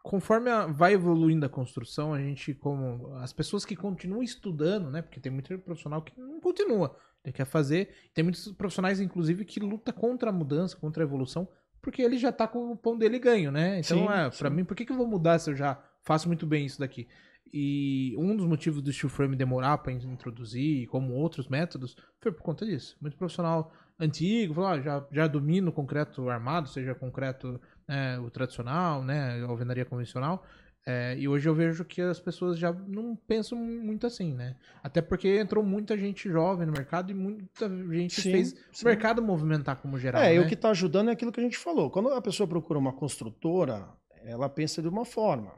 conforme a- vai evoluindo a construção, a gente, como as pessoas que continuam estudando, né, porque tem muito profissional que não continua, ele quer fazer, tem muitos profissionais, inclusive, que luta contra a mudança, contra a evolução, porque ele já tá com o pão dele ganho, né, então, Sim, é, sim. mim, por que, que eu vou mudar se eu já faço muito bem isso daqui? E um dos motivos do steel frame demorar para introduzir, como outros métodos, foi por conta disso. Muito profissional antigo falou, ah, já, já domina o concreto armado, seja concreto né, o tradicional, né, a alvenaria convencional. É, e hoje eu vejo que as pessoas já não pensam muito assim, né? Até porque entrou muita gente jovem no mercado e muita gente Sim, fez sim. o mercado movimentar como geral. É, e né? o que está ajudando é aquilo que a gente falou. Quando a pessoa procura uma construtora, ela pensa de uma forma.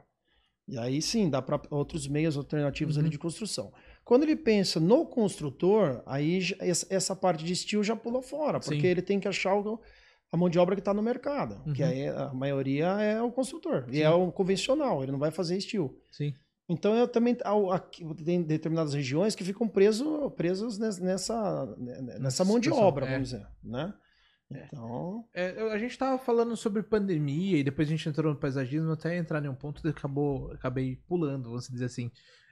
E aí sim, dá para outros meios alternativos Uhum. ali de construção. Quando ele pensa no construtor, aí essa parte de estilo já pula fora, porque Sim. ele tem que achar o- a mão de obra que está no mercado, que Uhum. aí a maioria é o construtor, e Sim. é o convencional, ele não vai fazer estilo. Sim. Então eu também aqui, tem determinadas regiões que ficam preso, presos nes- nessa, nessa, Nessa mão de obra, é. vamos dizer, né? Então, É, a gente tava falando sobre pandemia e depois a gente entrou no paisagismo até entrar em um ponto que acabou, acabei pulando, vamos dizer assim.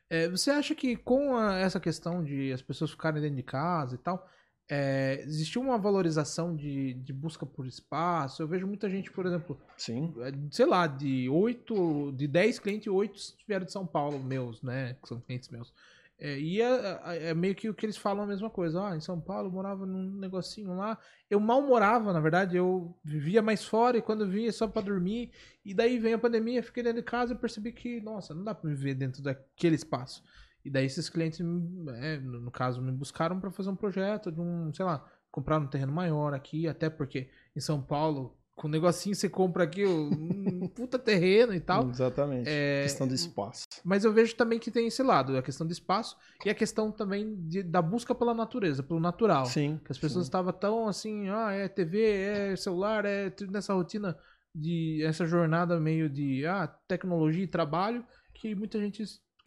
É, você acha que com a- essa questão de as pessoas ficarem dentro de casa e tal, é, existiu uma valorização de, de busca por espaço? Eu vejo muita gente, por exemplo, sim. é, sei lá, de oito, de 10 clientes, oito vieram de São Paulo, meus, né? Que são clientes meus. É, e é, é meio que o que eles falam a mesma coisa. Ah, em São Paulo eu morava num negocinho lá. Eu mal morava, na verdade, eu vivia mais fora e quando vinha só pra dormir. E daí veio a pandemia, fiquei dentro de casa e percebi que, nossa, não dá pra viver dentro daquele espaço. E daí esses clientes, é, no caso, me buscaram pra fazer um projeto de um, sei lá, comprar um terreno maior aqui, até porque em São Paulo, com um negocinho você compra aqui um puta terreno e tal. Exatamente. É, questão do espaço. Mas eu vejo também que tem esse lado, a questão do espaço e a questão também de- da busca pela natureza, pelo natural. Sim. Que as pessoas sim. estavam tão assim, ah, é TV, é celular, é tudo nessa rotina de essa jornada meio de ah, tecnologia e trabalho, que muita gente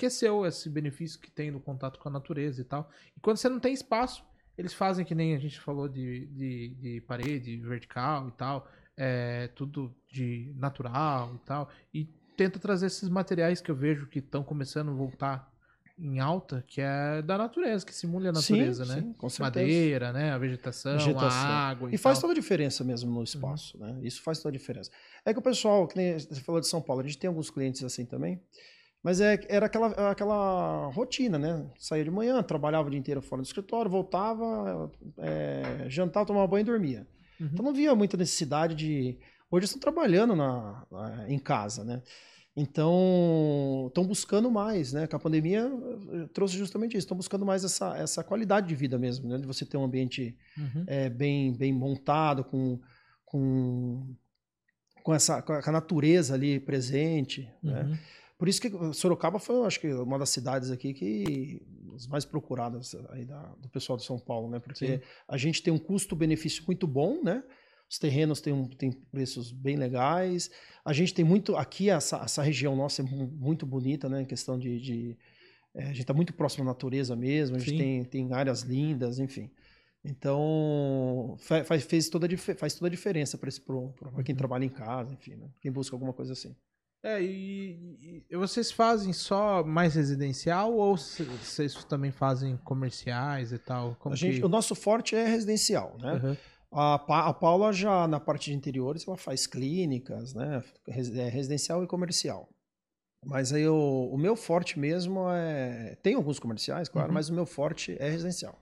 esqueceu esse benefício que tem no contato com a natureza e tal. E quando você não tem espaço, eles fazem que nem a gente falou de, de, de parede vertical e tal, é, tudo de natural e tal, e tenta trazer esses materiais que eu vejo que estão começando a voltar em alta, que é da natureza, que simula a natureza, sim, né? sim, com certeza. Madeira, né? A vegetação, Vegetação. a água. E faz tal. Uhum. toda a diferença mesmo no espaço, né? Isso faz toda a diferença. É que o pessoal, você falou de São Paulo, a gente tem alguns clientes assim também, mas é, era aquela, aquela rotina, né? Saía de manhã, trabalhava o dia inteiro fora do escritório, voltava, é, jantava, tomava banho e dormia. Uhum. Então não via muita necessidade de. Hoje estão trabalhando na, na- em casa, né? Então estão buscando mais, né? Com a pandemia trouxe justamente isso, estão buscando mais essa, essa qualidade de vida mesmo, né? De você ter um ambiente Uhum. é, bem, bem montado, com, com, com, essa, com a com a natureza ali presente. Né? Uhum. Por isso que Sorocaba foi, eu acho que, uma das cidades aqui que as mais procuradas aí da- do pessoal de São Paulo, né? Porque Sim. a gente tem um custo-benefício muito bom, né? Os terrenos têm, um, têm preços bem legais. A gente tem muito. Aqui, essa, essa região nossa é mu- muito bonita, né? Em questão de. de- é, a gente está muito próximo da natureza mesmo, a gente Sim. tem, tem áreas lindas, enfim. Então, fa- faz, fez toda, faz toda a diferença para Uhum. quem trabalha em casa, enfim, né? Quem busca alguma coisa assim. É, e, e vocês fazem só mais residencial ou vocês também fazem comerciais e tal? Como A gente, que... O nosso forte é residencial, né? Uhum. A, Pa- a Paula já na parte de interiores ela faz clínicas, né? É, Residencial e comercial. Mas aí o, o meu forte mesmo é. Tem alguns comerciais, claro, Uhum. mas o meu forte é residencial.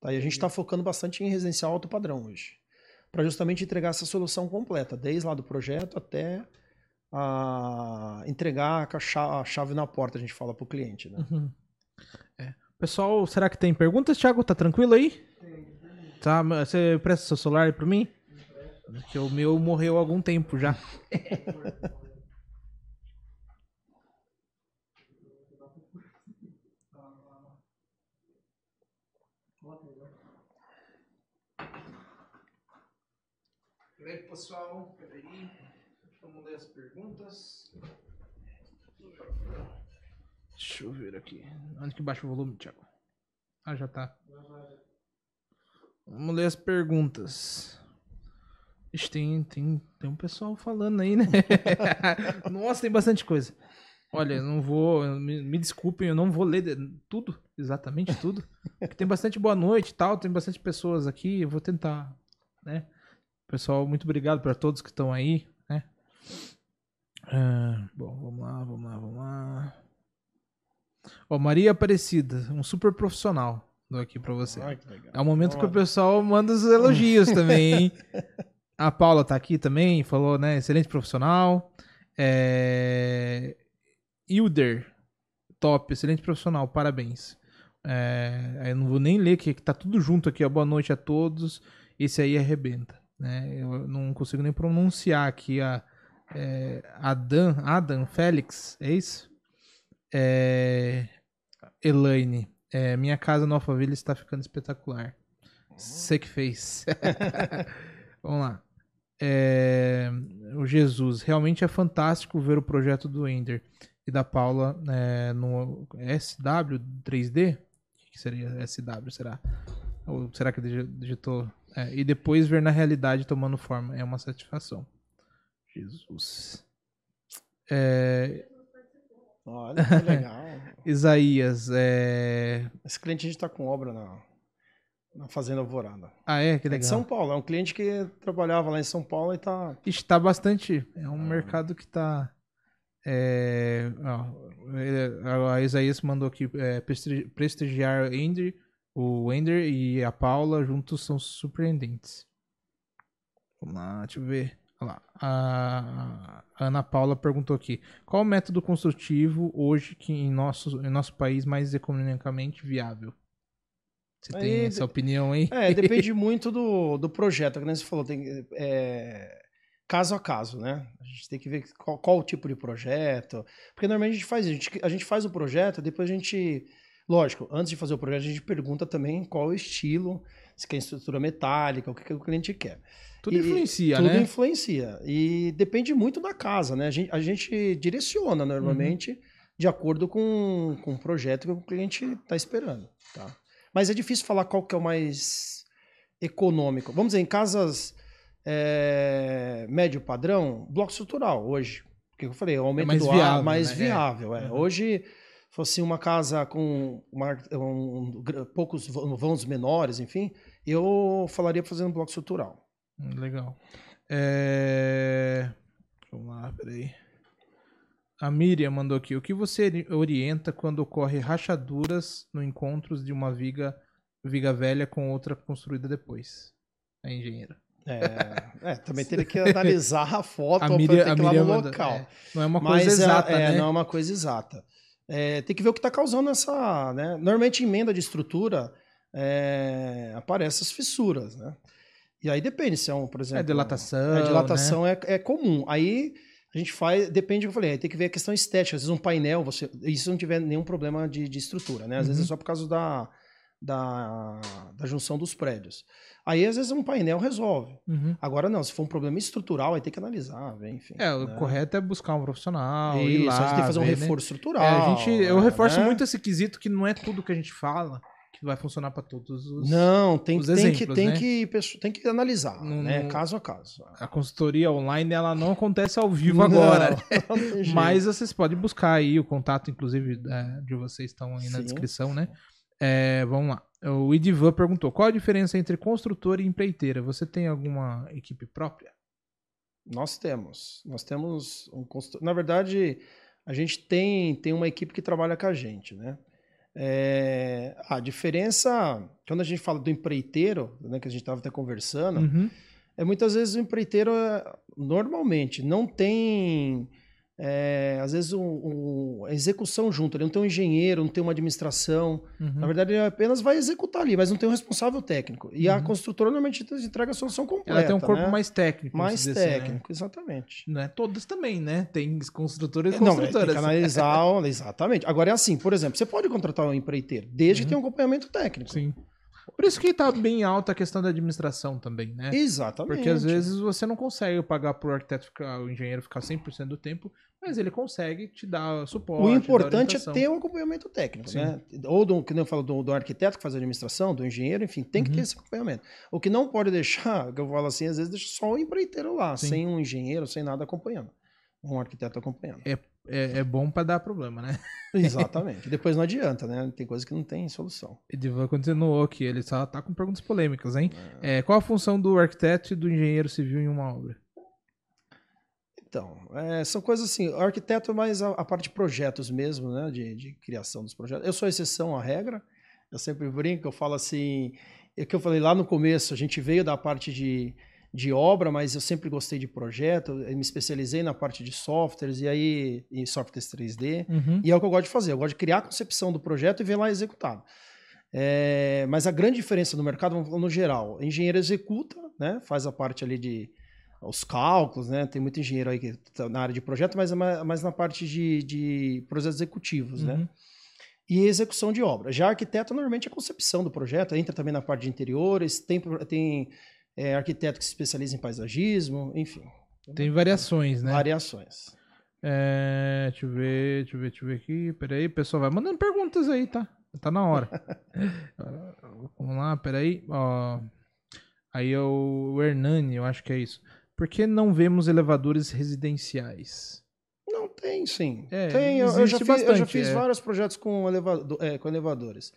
Tá? E a gente está focando bastante em residencial alto padrão hoje. Para justamente entregar essa solução completa, desde lá do projeto até a entregar a cha- a chave na porta, a gente fala para o cliente. Né? Uhum. É. Pessoal, será que tem perguntas, Thiago? Tá tranquilo aí? Tá, mas você presta seu celular aí pra mim? Porque o meu morreu há algum tempo já. Pessoal, as perguntas. Deixa eu ver aqui. Onde que baixa o volume, Thiago? Ah, já tá. Vamos ler as perguntas. Ixi, tem, tem, tem um pessoal falando aí, né? Nossa, tem bastante coisa. Olha, não vou. Me, me desculpem, eu não vou ler tudo, exatamente tudo. Tem bastante boa noite e tal, tem bastante pessoas aqui. Eu vou tentar, né? Pessoal, muito obrigado para todos que estão aí? Ah, bom, vamos lá, vamos lá, vamos lá. Ó, Maria Aparecida, um super profissional. Dou aqui pra você. Ai. É o momento que o Olha. pessoal manda os elogios também, hein? A Paula tá aqui também, falou, né? Excelente profissional. É... Hilder, top, excelente profissional, parabéns. É... Eu não vou nem ler, que que tá tudo junto aqui, ó. Boa noite a todos. Esse aí arrebenta, né? Eu não consigo nem pronunciar aqui a é... Adam, Adam Félix, é isso? É... Elaine, é, minha casa no Alphaville está ficando espetacular. Você que fez. Vamos lá. É, o Jesus, realmente é fantástico ver o projeto do Ender e da Paula é, no SW 3D. O que seria SW? Será? Ou será que digi- digitou? É, e depois ver na realidade tomando forma. É uma satisfação. Jesus. É, Olha, que legal. Isaías, é... Esse cliente a gente está com obra na, na Fazenda Alvorada. Ah, é? Que É legal. de São Paulo, é um cliente que trabalhava lá em São Paulo e tá. Está bastante. É um mercado que está. É, ó, é, a Isaías mandou aqui é, presti- prestigiar o Ender, o Ender e a Paula juntos são surpreendentes. Vamos lá, deixa eu ver. Olha lá. A, Ana Paula perguntou aqui: qual o método construtivo hoje que em nosso, em nosso país mais economicamente viável? Você tem Aí, essa opinião aí? É, depende muito do, do projeto, que você falou, tem, é, caso a caso, né? A gente tem que ver qual, qual o tipo de projeto. Porque normalmente a gente faz isso, a gente, a gente faz o projeto, depois a gente. Lógico, antes de fazer o projeto, a gente pergunta também qual o estilo, se quer estrutura metálica, o que, que o cliente quer. Tudo influencia, Tudo né? influencia. E depende muito da casa, né? A gente, a gente direciona normalmente de acordo com, com o projeto que o cliente está esperando. Tá? Mas é difícil falar qual que é o mais econômico. Vamos dizer, em casas é, médio padrão, bloco estrutural hoje. O que eu falei, o aumento mais do viável, ar mais né? É. viável. é. Uhum. Hoje, fosse uma casa com uma- um- gr- poucos vã- vãos menores, enfim, eu falaria um bloco estrutural. Legal. É... Vamos lá, peraí. A Miriam mandou aqui. O que você ori- orienta quando ocorre rachaduras no encontros de uma viga, viga velha com outra construída depois? A engenheira. É, é, também teria que analisar a foto para ter que ir lá no manda- local. é, não é uma Mas coisa é- exata, é, né? não é uma coisa exata. É, tem que ver o que está causando essa. Né? Normalmente, em emenda de estrutura, é, aparecem as fissuras. Né? E aí depende se é um, por exemplo. É dilatação. É, dilatação né? é, é comum. Aí a gente faz, depende do que eu falei, aí tem que ver a questão estética. Às vezes um painel, você, se não tiver nenhum problema de, de estrutura, né? Às vezes Uhum. é só por causa da, da, da junção dos prédios. Aí, às vezes, um painel resolve. Uhum. Agora, não, se for um problema estrutural, aí tem que analisar, enfim. É, o né? correto é buscar um profissional. ir Isso, lá, a gente tem que fazer um né? reforço estrutural. É, a gente, eu reforço né? muito esse quesito que não é tudo que a gente fala que vai funcionar para todos os. Não, tem, os tem, que, tem, né? que, pessoa- tem que analisar, Não- né? não- Caso a caso. A consultoria online ela não acontece ao vivo agora. né? Não, não. Mas vocês podem buscar aí o contato, inclusive, é, de vocês estão aí na Sim. descrição, né? É, vamos lá. O Idivan perguntou: qual a diferença entre construtor e empreiteira? Você tem alguma equipe própria? Nós temos. Nós temos um consultor. Na verdade, a gente tem, tem uma equipe que trabalha com a gente, né? É, a diferença, quando a gente fala do empreiteiro, né, que a gente estava até conversando, Uhum. é muitas vezes o empreiteiro, é, normalmente, não tem, é, às vezes, um, um- a execução junto. Ele não tem um engenheiro, não tem uma administração. uhum. Na verdade, ele apenas vai executar ali, mas não tem um responsável técnico. E a Uhum. construtora normalmente entrega a solução completa. Ela tem um corpo né? mais técnico. mais dizer assim, né? técnico, exatamente. Não é todas também, né? Tem construtores e Não, é, tem construtoras. que analisar, exatamente. Agora é assim, por exemplo, você pode contratar um empreiteiro, desde que Uhum. tenha um acompanhamento técnico. Sim. Por isso que tá bem alta a questão da administração também, né? Exatamente. Porque às vezes você não consegue pagar pro arquiteto ficar, o engenheiro ficar 100% do tempo, mas ele consegue te dar suporte. o importante é ter um acompanhamento técnico, Sim. né? Ou do que eu falo do, do arquiteto que faz a administração, do engenheiro, enfim, tem que Uhum. ter esse acompanhamento. O que não pode deixar, que eu falo assim, às vezes deixa só o empreiteiro lá, Sim. sem um engenheiro, sem nada acompanhando. Um arquiteto acompanhando. É, é bom pra dar problema, né? Exatamente. Depois não adianta, né? Tem coisa que não tem solução. Edivan continuou aqui, ele só tá com perguntas polêmicas, hein? É, qual a função do arquiteto e do engenheiro civil em uma obra? Então, é, são coisas assim. O arquiteto é mais a, a parte de projetos mesmo, né? De, de criação dos projetos. Eu sou exceção à regra. Eu sempre brinco, eu falo assim. É que eu falei lá no começo, a gente veio da parte de, de obra, mas eu sempre gostei de projeto. Me especializei na parte de softwares e aí em softwares 3D. Uhum. E é o que eu gosto de fazer. Eu gosto de criar a concepção do projeto e ver lá executado. É, mas a grande diferença no mercado, vamos falar no geral, o engenheiro executa, né, faz a parte ali de os cálculos, né? Tem muito engenheiro aí que tá na área de projeto, mas é mais, na parte de, de projetos executivos, né? Uhum. E execução de obra. Já arquiteto, normalmente, é a concepção do projeto, entra também na parte de interiores, tem, tem é, arquiteto que se especializa em paisagismo, enfim. Tem variações, né? Variações. É, deixa eu ver, deixa eu ver, deixa eu ver aqui. Peraí, pessoal, vai mandando perguntas aí, tá? Tá na hora. Vamos lá, peraí. Ó, aí é o Hernani, eu acho que é isso. Por que não vemos elevadores residenciais? Não, tem sim. É, tem, eu, eu já existe fiz, eu já bastante, fiz é. vários projetos com, elevado, é, com elevadores.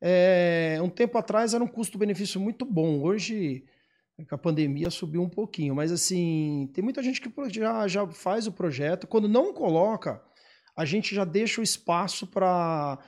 É, um tempo atrás era um custo-benefício muito bom. Hoje, com a pandemia, subiu um pouquinho. Mas, assim, tem muita gente que já, já faz o projeto. Quando não coloca, a gente já deixa o espaço para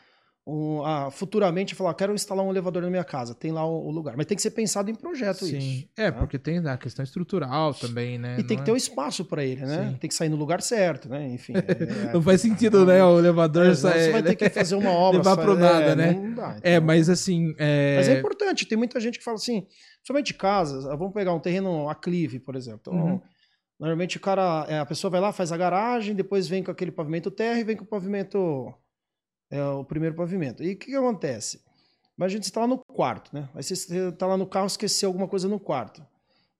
um, ah, futuramente falar: quero instalar um elevador na minha casa. Tem lá o, o lugar. Mas tem que ser pensado em projeto Sim. isso. É, tá? porque tem a questão estrutural também, né? E tem Não que ter é- o espaço para ele, né? Sim. Tem que sair no lugar certo, né? Enfim. é- Não faz sentido, né? O elevador É, sai- você vai ter que fazer uma obra. levar só- pro nada, é, né? Não dá, É, então. mas assim. É... Mas é importante, tem muita gente que fala assim, somente casas, ah, vamos pegar um terreno aclive, por exemplo. Então, Uhum. Normalmente o cara, é, a pessoa vai lá, faz a garagem, depois vem com aquele pavimento terra e vem com o pavimento, é, o primeiro pavimento. E o que, que acontece? Imagina você está lá no quarto, né? Aí você está lá no carro esqueceu alguma coisa no quarto.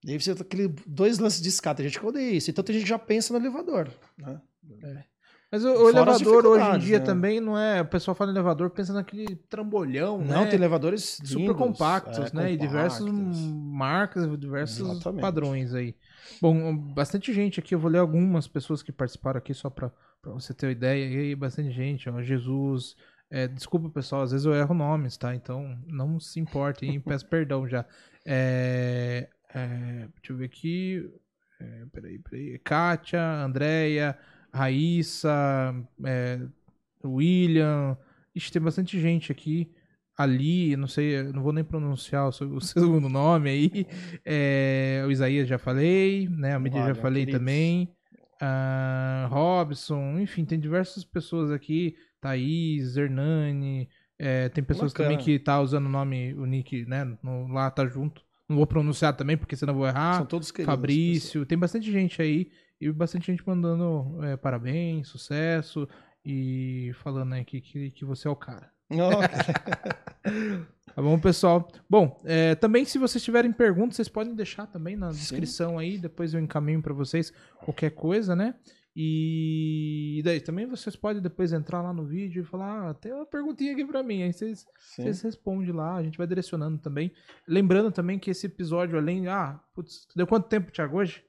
E aí você tá aquele dois lances de escada. A gente odeia isso. Então tem gente que já pensa no elevador. Né? Mas o, o elevador hoje em dia né? também não é. O pessoal fala em elevador pensa naquele trambolhão, Não, né? tem elevadores super lindos, compactos, é, né? E diversas compactos. marcas, diversos Exatamente. padrões aí. Bom, bastante gente aqui, eu vou ler algumas pessoas que participaram aqui só pra, pra você ter uma ideia. E aí, bastante gente, ó, Jesus. é, desculpa, pessoal, às vezes eu erro nomes, tá? Então não se importe e peço perdão já. É, é, deixa eu ver aqui. É, peraí, peraí. Kátia, Andréia, Raíssa, é, William. Ixi, tem bastante gente aqui. Ali, não sei, não vou nem pronunciar o, seu- o segundo nome aí. É, o Isaías já falei, né? A mídia já falei queridos. também. Ah, Robson, enfim, tem diversas pessoas aqui. Thaís, Hernani. é, tem pessoas Bacana. também que tá usando o nome, o nick, né? no- lá tá junto. Não vou pronunciar também, porque senão eu vou errar. São todos queridos. Fabrício, tem bastante gente aí e bastante gente mandando é, parabéns, sucesso e falando aí que, que, que você é o cara. Tá bom, pessoal? Bom, é, também se vocês tiverem perguntas, vocês podem deixar também na Sim. descrição aí, depois eu encaminho pra vocês qualquer coisa, né? E daí também vocês podem depois entrar lá no vídeo e falar, ah, tem uma perguntinha aqui pra mim, aí vocês sim. vocês respondem lá, a gente vai direcionando também. Lembrando também que esse episódio, além. Ah, putz, deu quanto tempo, Thiago, hoje?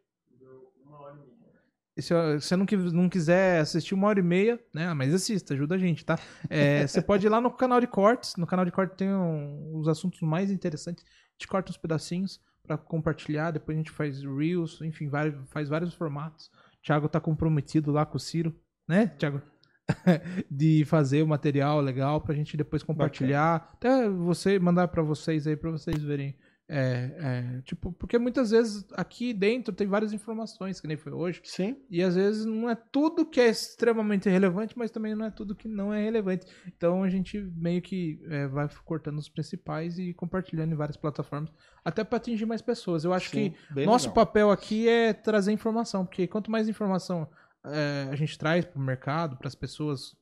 E se você não, não quiser assistir uma hora e meia, né? ah, Mas assista, ajuda a gente, tá? É, você pode ir lá no canal de cortes. No canal de cortes tem um- os assuntos mais interessantes. A gente corta uns pedacinhos pra compartilhar. Depois a gente faz Reels, enfim, vários, faz vários formatos. O Thiago tá comprometido lá com o Ciro, né, Thiago? de fazer o material legal pra gente depois compartilhar. Até você mandar pra vocês aí, pra vocês verem. É, é, tipo, porque muitas vezes aqui dentro tem várias informações, que nem foi hoje. Sim. E às vezes não é tudo que é extremamente relevante, mas também não é tudo que não é relevante. Então a gente meio que é, vai cortando os principais e compartilhando em várias plataformas, até para atingir mais pessoas. Eu acho sim, que nosso legal. papel aqui é trazer informação, porque quanto mais informação é, a gente traz para o mercado, para as pessoas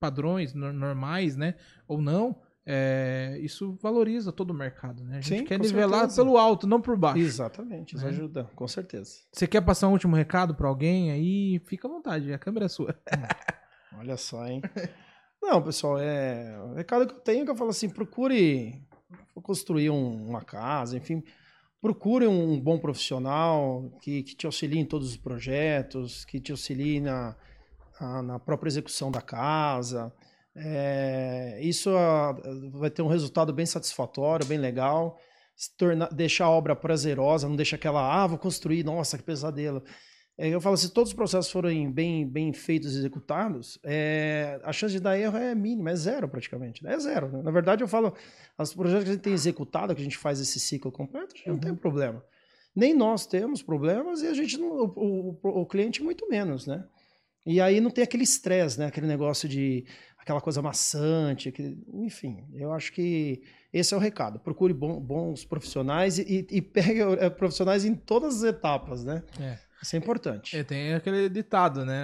padrões, nor- normais, né, ou não, é, isso valoriza todo o mercado, né? A gente Sim, quer nivelar certeza. pelo alto, não por baixo. Exatamente, isso Né? ajuda, com certeza. Você quer passar um último recado para alguém aí? Fica à vontade, a câmera é sua. Olha só, hein? Não, pessoal, é. O recado que eu tenho é que eu falo assim: procure construir um- uma casa, enfim, procure um bom profissional que, que te auxilie em todos os projetos, que te auxilie na, na própria execução da casa. É, isso ah, vai ter um resultado bem satisfatório, bem legal. Se tornar, deixar a obra prazerosa, não deixa aquela, ah, vou construir, nossa, que pesadelo. É, eu falo, se todos os processos forem bem, bem feitos e executados, é, a chance de dar erro é mínima, é zero praticamente. né? É zero. né? Na verdade, eu falo, os projetos que a gente tem executado, que a gente faz esse ciclo completo, a gente não tem problema. Nem nós temos problemas e a gente não, o, o- o cliente muito menos, né? E aí não tem aquele estresse, né? Aquele negócio de aquela coisa maçante, aquele- enfim. Eu acho que esse é o recado. Procure bom- bons profissionais e, e, pegue eh, profissionais em todas as etapas, né? É. Isso é importante. É, tem aquele ditado, né?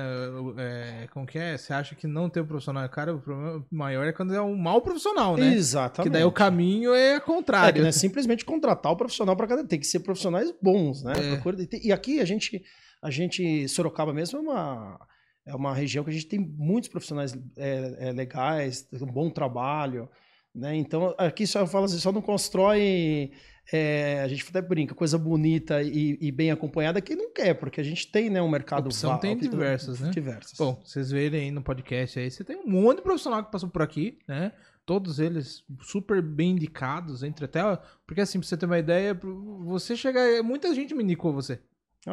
É, como que é? Você acha que não ter um profissional é caro? O problema maior é quando é um mau profissional, né? Exatamente. Que daí o caminho é É, que contrário. não é simplesmente contratar o profissional para cada. Tem que ser profissionais bons, né? É. E aqui a gente, a gente, Sorocaba mesmo é uma, é uma região que a gente tem muitos profissionais é, é, legais, tem um bom trabalho, né? Então aqui só eu falo assim, só não constrói. é, a gente até brinca, coisa bonita e, e bem acompanhada que não quer, porque a gente tem né, um mercado Opção va- tem diversas, né? Diversas. Bom, vocês verem aí no podcast aí, você tem um monte de profissional que passou por aqui, né? Todos eles super bem indicados, entre até. Porque assim, pra você ter uma ideia, você chega. Muita gente me indicou você.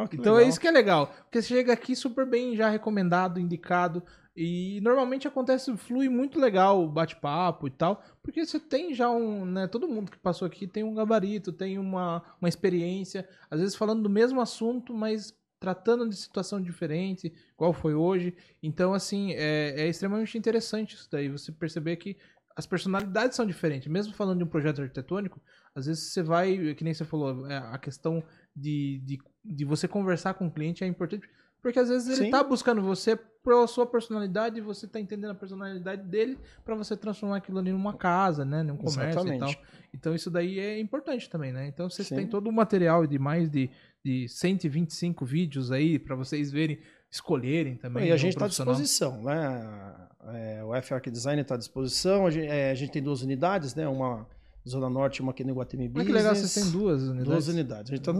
Que Então é legal. isso que é legal. Porque você chega aqui super bem já recomendado, indicado. E normalmente acontece, flui muito legal o bate-papo e tal. Porque você tem já um. Né, todo mundo que passou aqui tem um gabarito, tem uma, uma experiência. Às vezes falando do mesmo assunto, mas tratando de situação diferente, igual foi hoje. Então, assim, é, é extremamente interessante isso daí. Você perceber que as personalidades são diferentes. Mesmo falando de um projeto arquitetônico, às vezes você vai, que nem você falou, é, a questão de, de, de você conversar com o cliente é importante, porque às vezes ele Sim. tá buscando você pela sua personalidade e você tá entendendo a personalidade dele para você transformar aquilo ali numa casa, né, num comércio e Exatamente. tal. Então isso daí é importante também, né? Então vocês Sim. têm todo o material de mais de, de 125 vídeos aí para vocês verem escolherem também. E a o gente está à disposição, né? É, o F-Arc Design está à disposição. A gente, é, a gente tem duas unidades, né? Uma Zona Norte e uma aqui no Guatemi Ah, Business. que legal, vocês têm duas unidades. Duas unidades. A gente está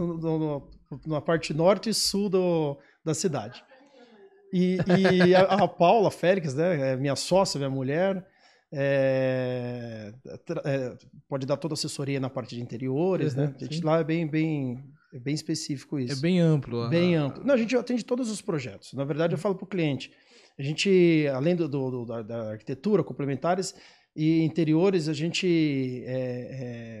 na parte norte e sul do, da cidade. E, e a, a Paula Félix, né, é minha sócia, minha mulher, é, é, pode dar toda a assessoria na parte de interiores, Uhum, né? A gente sim. lá é bem, bem, é bem específico É isso. bem amplo. a- Bem amplo. Não, a gente atende todos os projetos. Na verdade, eu falo para o cliente. A gente, além do, do- do- da, da arquitetura, complementares e interiores, a gente é,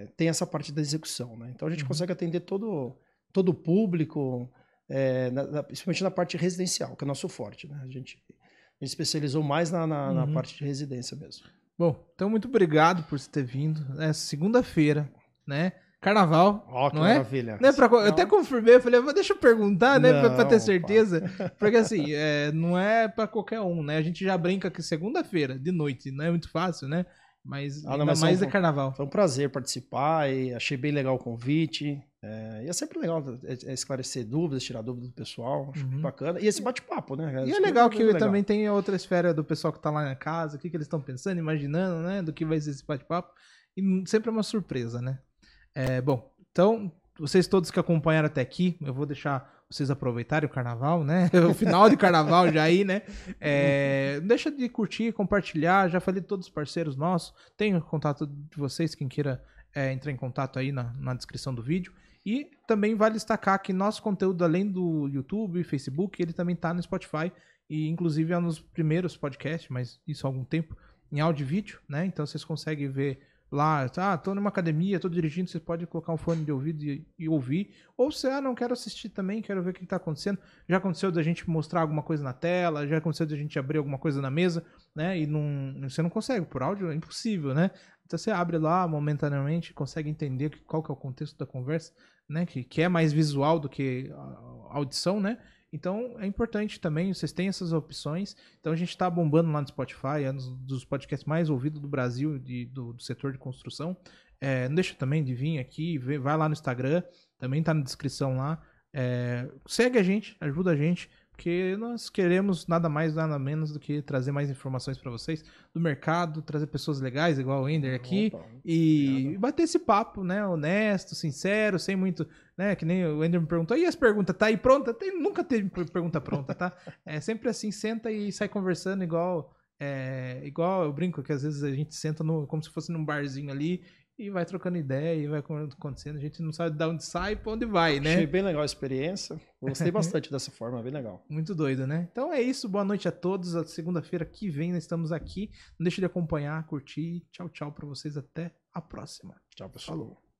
é, tem essa parte da execução. Né? Então, a gente Uhum. consegue atender todo, todo o público, é, na- na- principalmente na parte residencial, que é o nosso forte. Né? A, gente, a gente especializou mais na, na, na Uhum. parte de residência mesmo. Bom, então muito obrigado por você ter vindo. É segunda-feira, né? Carnaval. Ó, que Não é? maravilha. Né, pra- eu até confirmei, eu falei, "Mas deixa eu perguntar, né, pra, pra ter Não, certeza. Porque assim, é, não é pra qualquer um, né? A gente já brinca que segunda-feira, de noite, não é muito fácil, né? Mas Ah, não, mas mais são- é carnaval. Foi um prazer participar e achei bem legal o convite. É, e é sempre legal é- é esclarecer dúvidas, tirar dúvidas do pessoal. Acho Uhum. bacana. E esse bate-papo, né? E é legal que legal. também tem a outra esfera do pessoal que tá lá na casa, o que, que eles estão pensando, imaginando, né? Do que vai ser esse bate-papo. E sempre é uma surpresa, né? É, bom, então, vocês todos que acompanharam até aqui, eu vou deixar vocês aproveitarem o carnaval, né? O final de carnaval já aí, né? É, deixa de curtir, compartilhar. Já falei de todos os parceiros nossos. Tem o contato de vocês, quem queira é, entrar em contato aí na, na descrição do vídeo. E também vale destacar que nosso conteúdo, além do YouTube Facebook, ele também tá no Spotify. E inclusive é dos primeiros podcasts, mas isso há algum tempo, em áudio e vídeo, né? Então vocês conseguem ver lá, ah, tô numa academia, tô dirigindo, você pode colocar um fone de ouvido e, e ouvir. Ou se, ah, não quero assistir também, quero ver o que, que tá acontecendo. Já aconteceu da gente mostrar alguma coisa na tela, já aconteceu da gente abrir alguma coisa na mesa, né? E não, você não consegue, por áudio é impossível, né? Então você abre lá momentaneamente, consegue entender qual que é o contexto da conversa, né? Que, que é mais visual do que audição, né? Então é importante também, vocês têm essas opções. Então a gente está bombando lá no Spotify, é um dos- podcasts mais ouvidos do Brasil, de- do, do setor de construção. É, não deixa também de vir aqui, vai lá no Instagram, também tá na descrição lá. É, segue a gente, ajuda a gente, porque nós queremos nada mais, nada menos do que trazer mais informações para vocês do mercado, trazer pessoas legais, igual o Ender aqui, Opa, e bater esse papo, né? Honesto, sincero, sem muito, né? Que nem o Ender me perguntou, e as perguntas, tá aí pronta? Tem, nunca teve per- pergunta pronta, tá? É sempre assim, senta e sai conversando igual. é, igual eu brinco que às vezes a gente senta no, como se fosse num barzinho ali e vai trocando ideia e vai acontecendo. A gente não sabe de onde sai e pra onde vai, né? Achei bem legal a experiência. Gostei bastante dessa forma, bem legal. Muito doido, né? Então é isso. Boa noite a todos. A segunda-feira que vem nós estamos aqui. Não deixe de acompanhar, curtir. Tchau, tchau pra vocês. Até a próxima. Tchau, pessoal. Falou.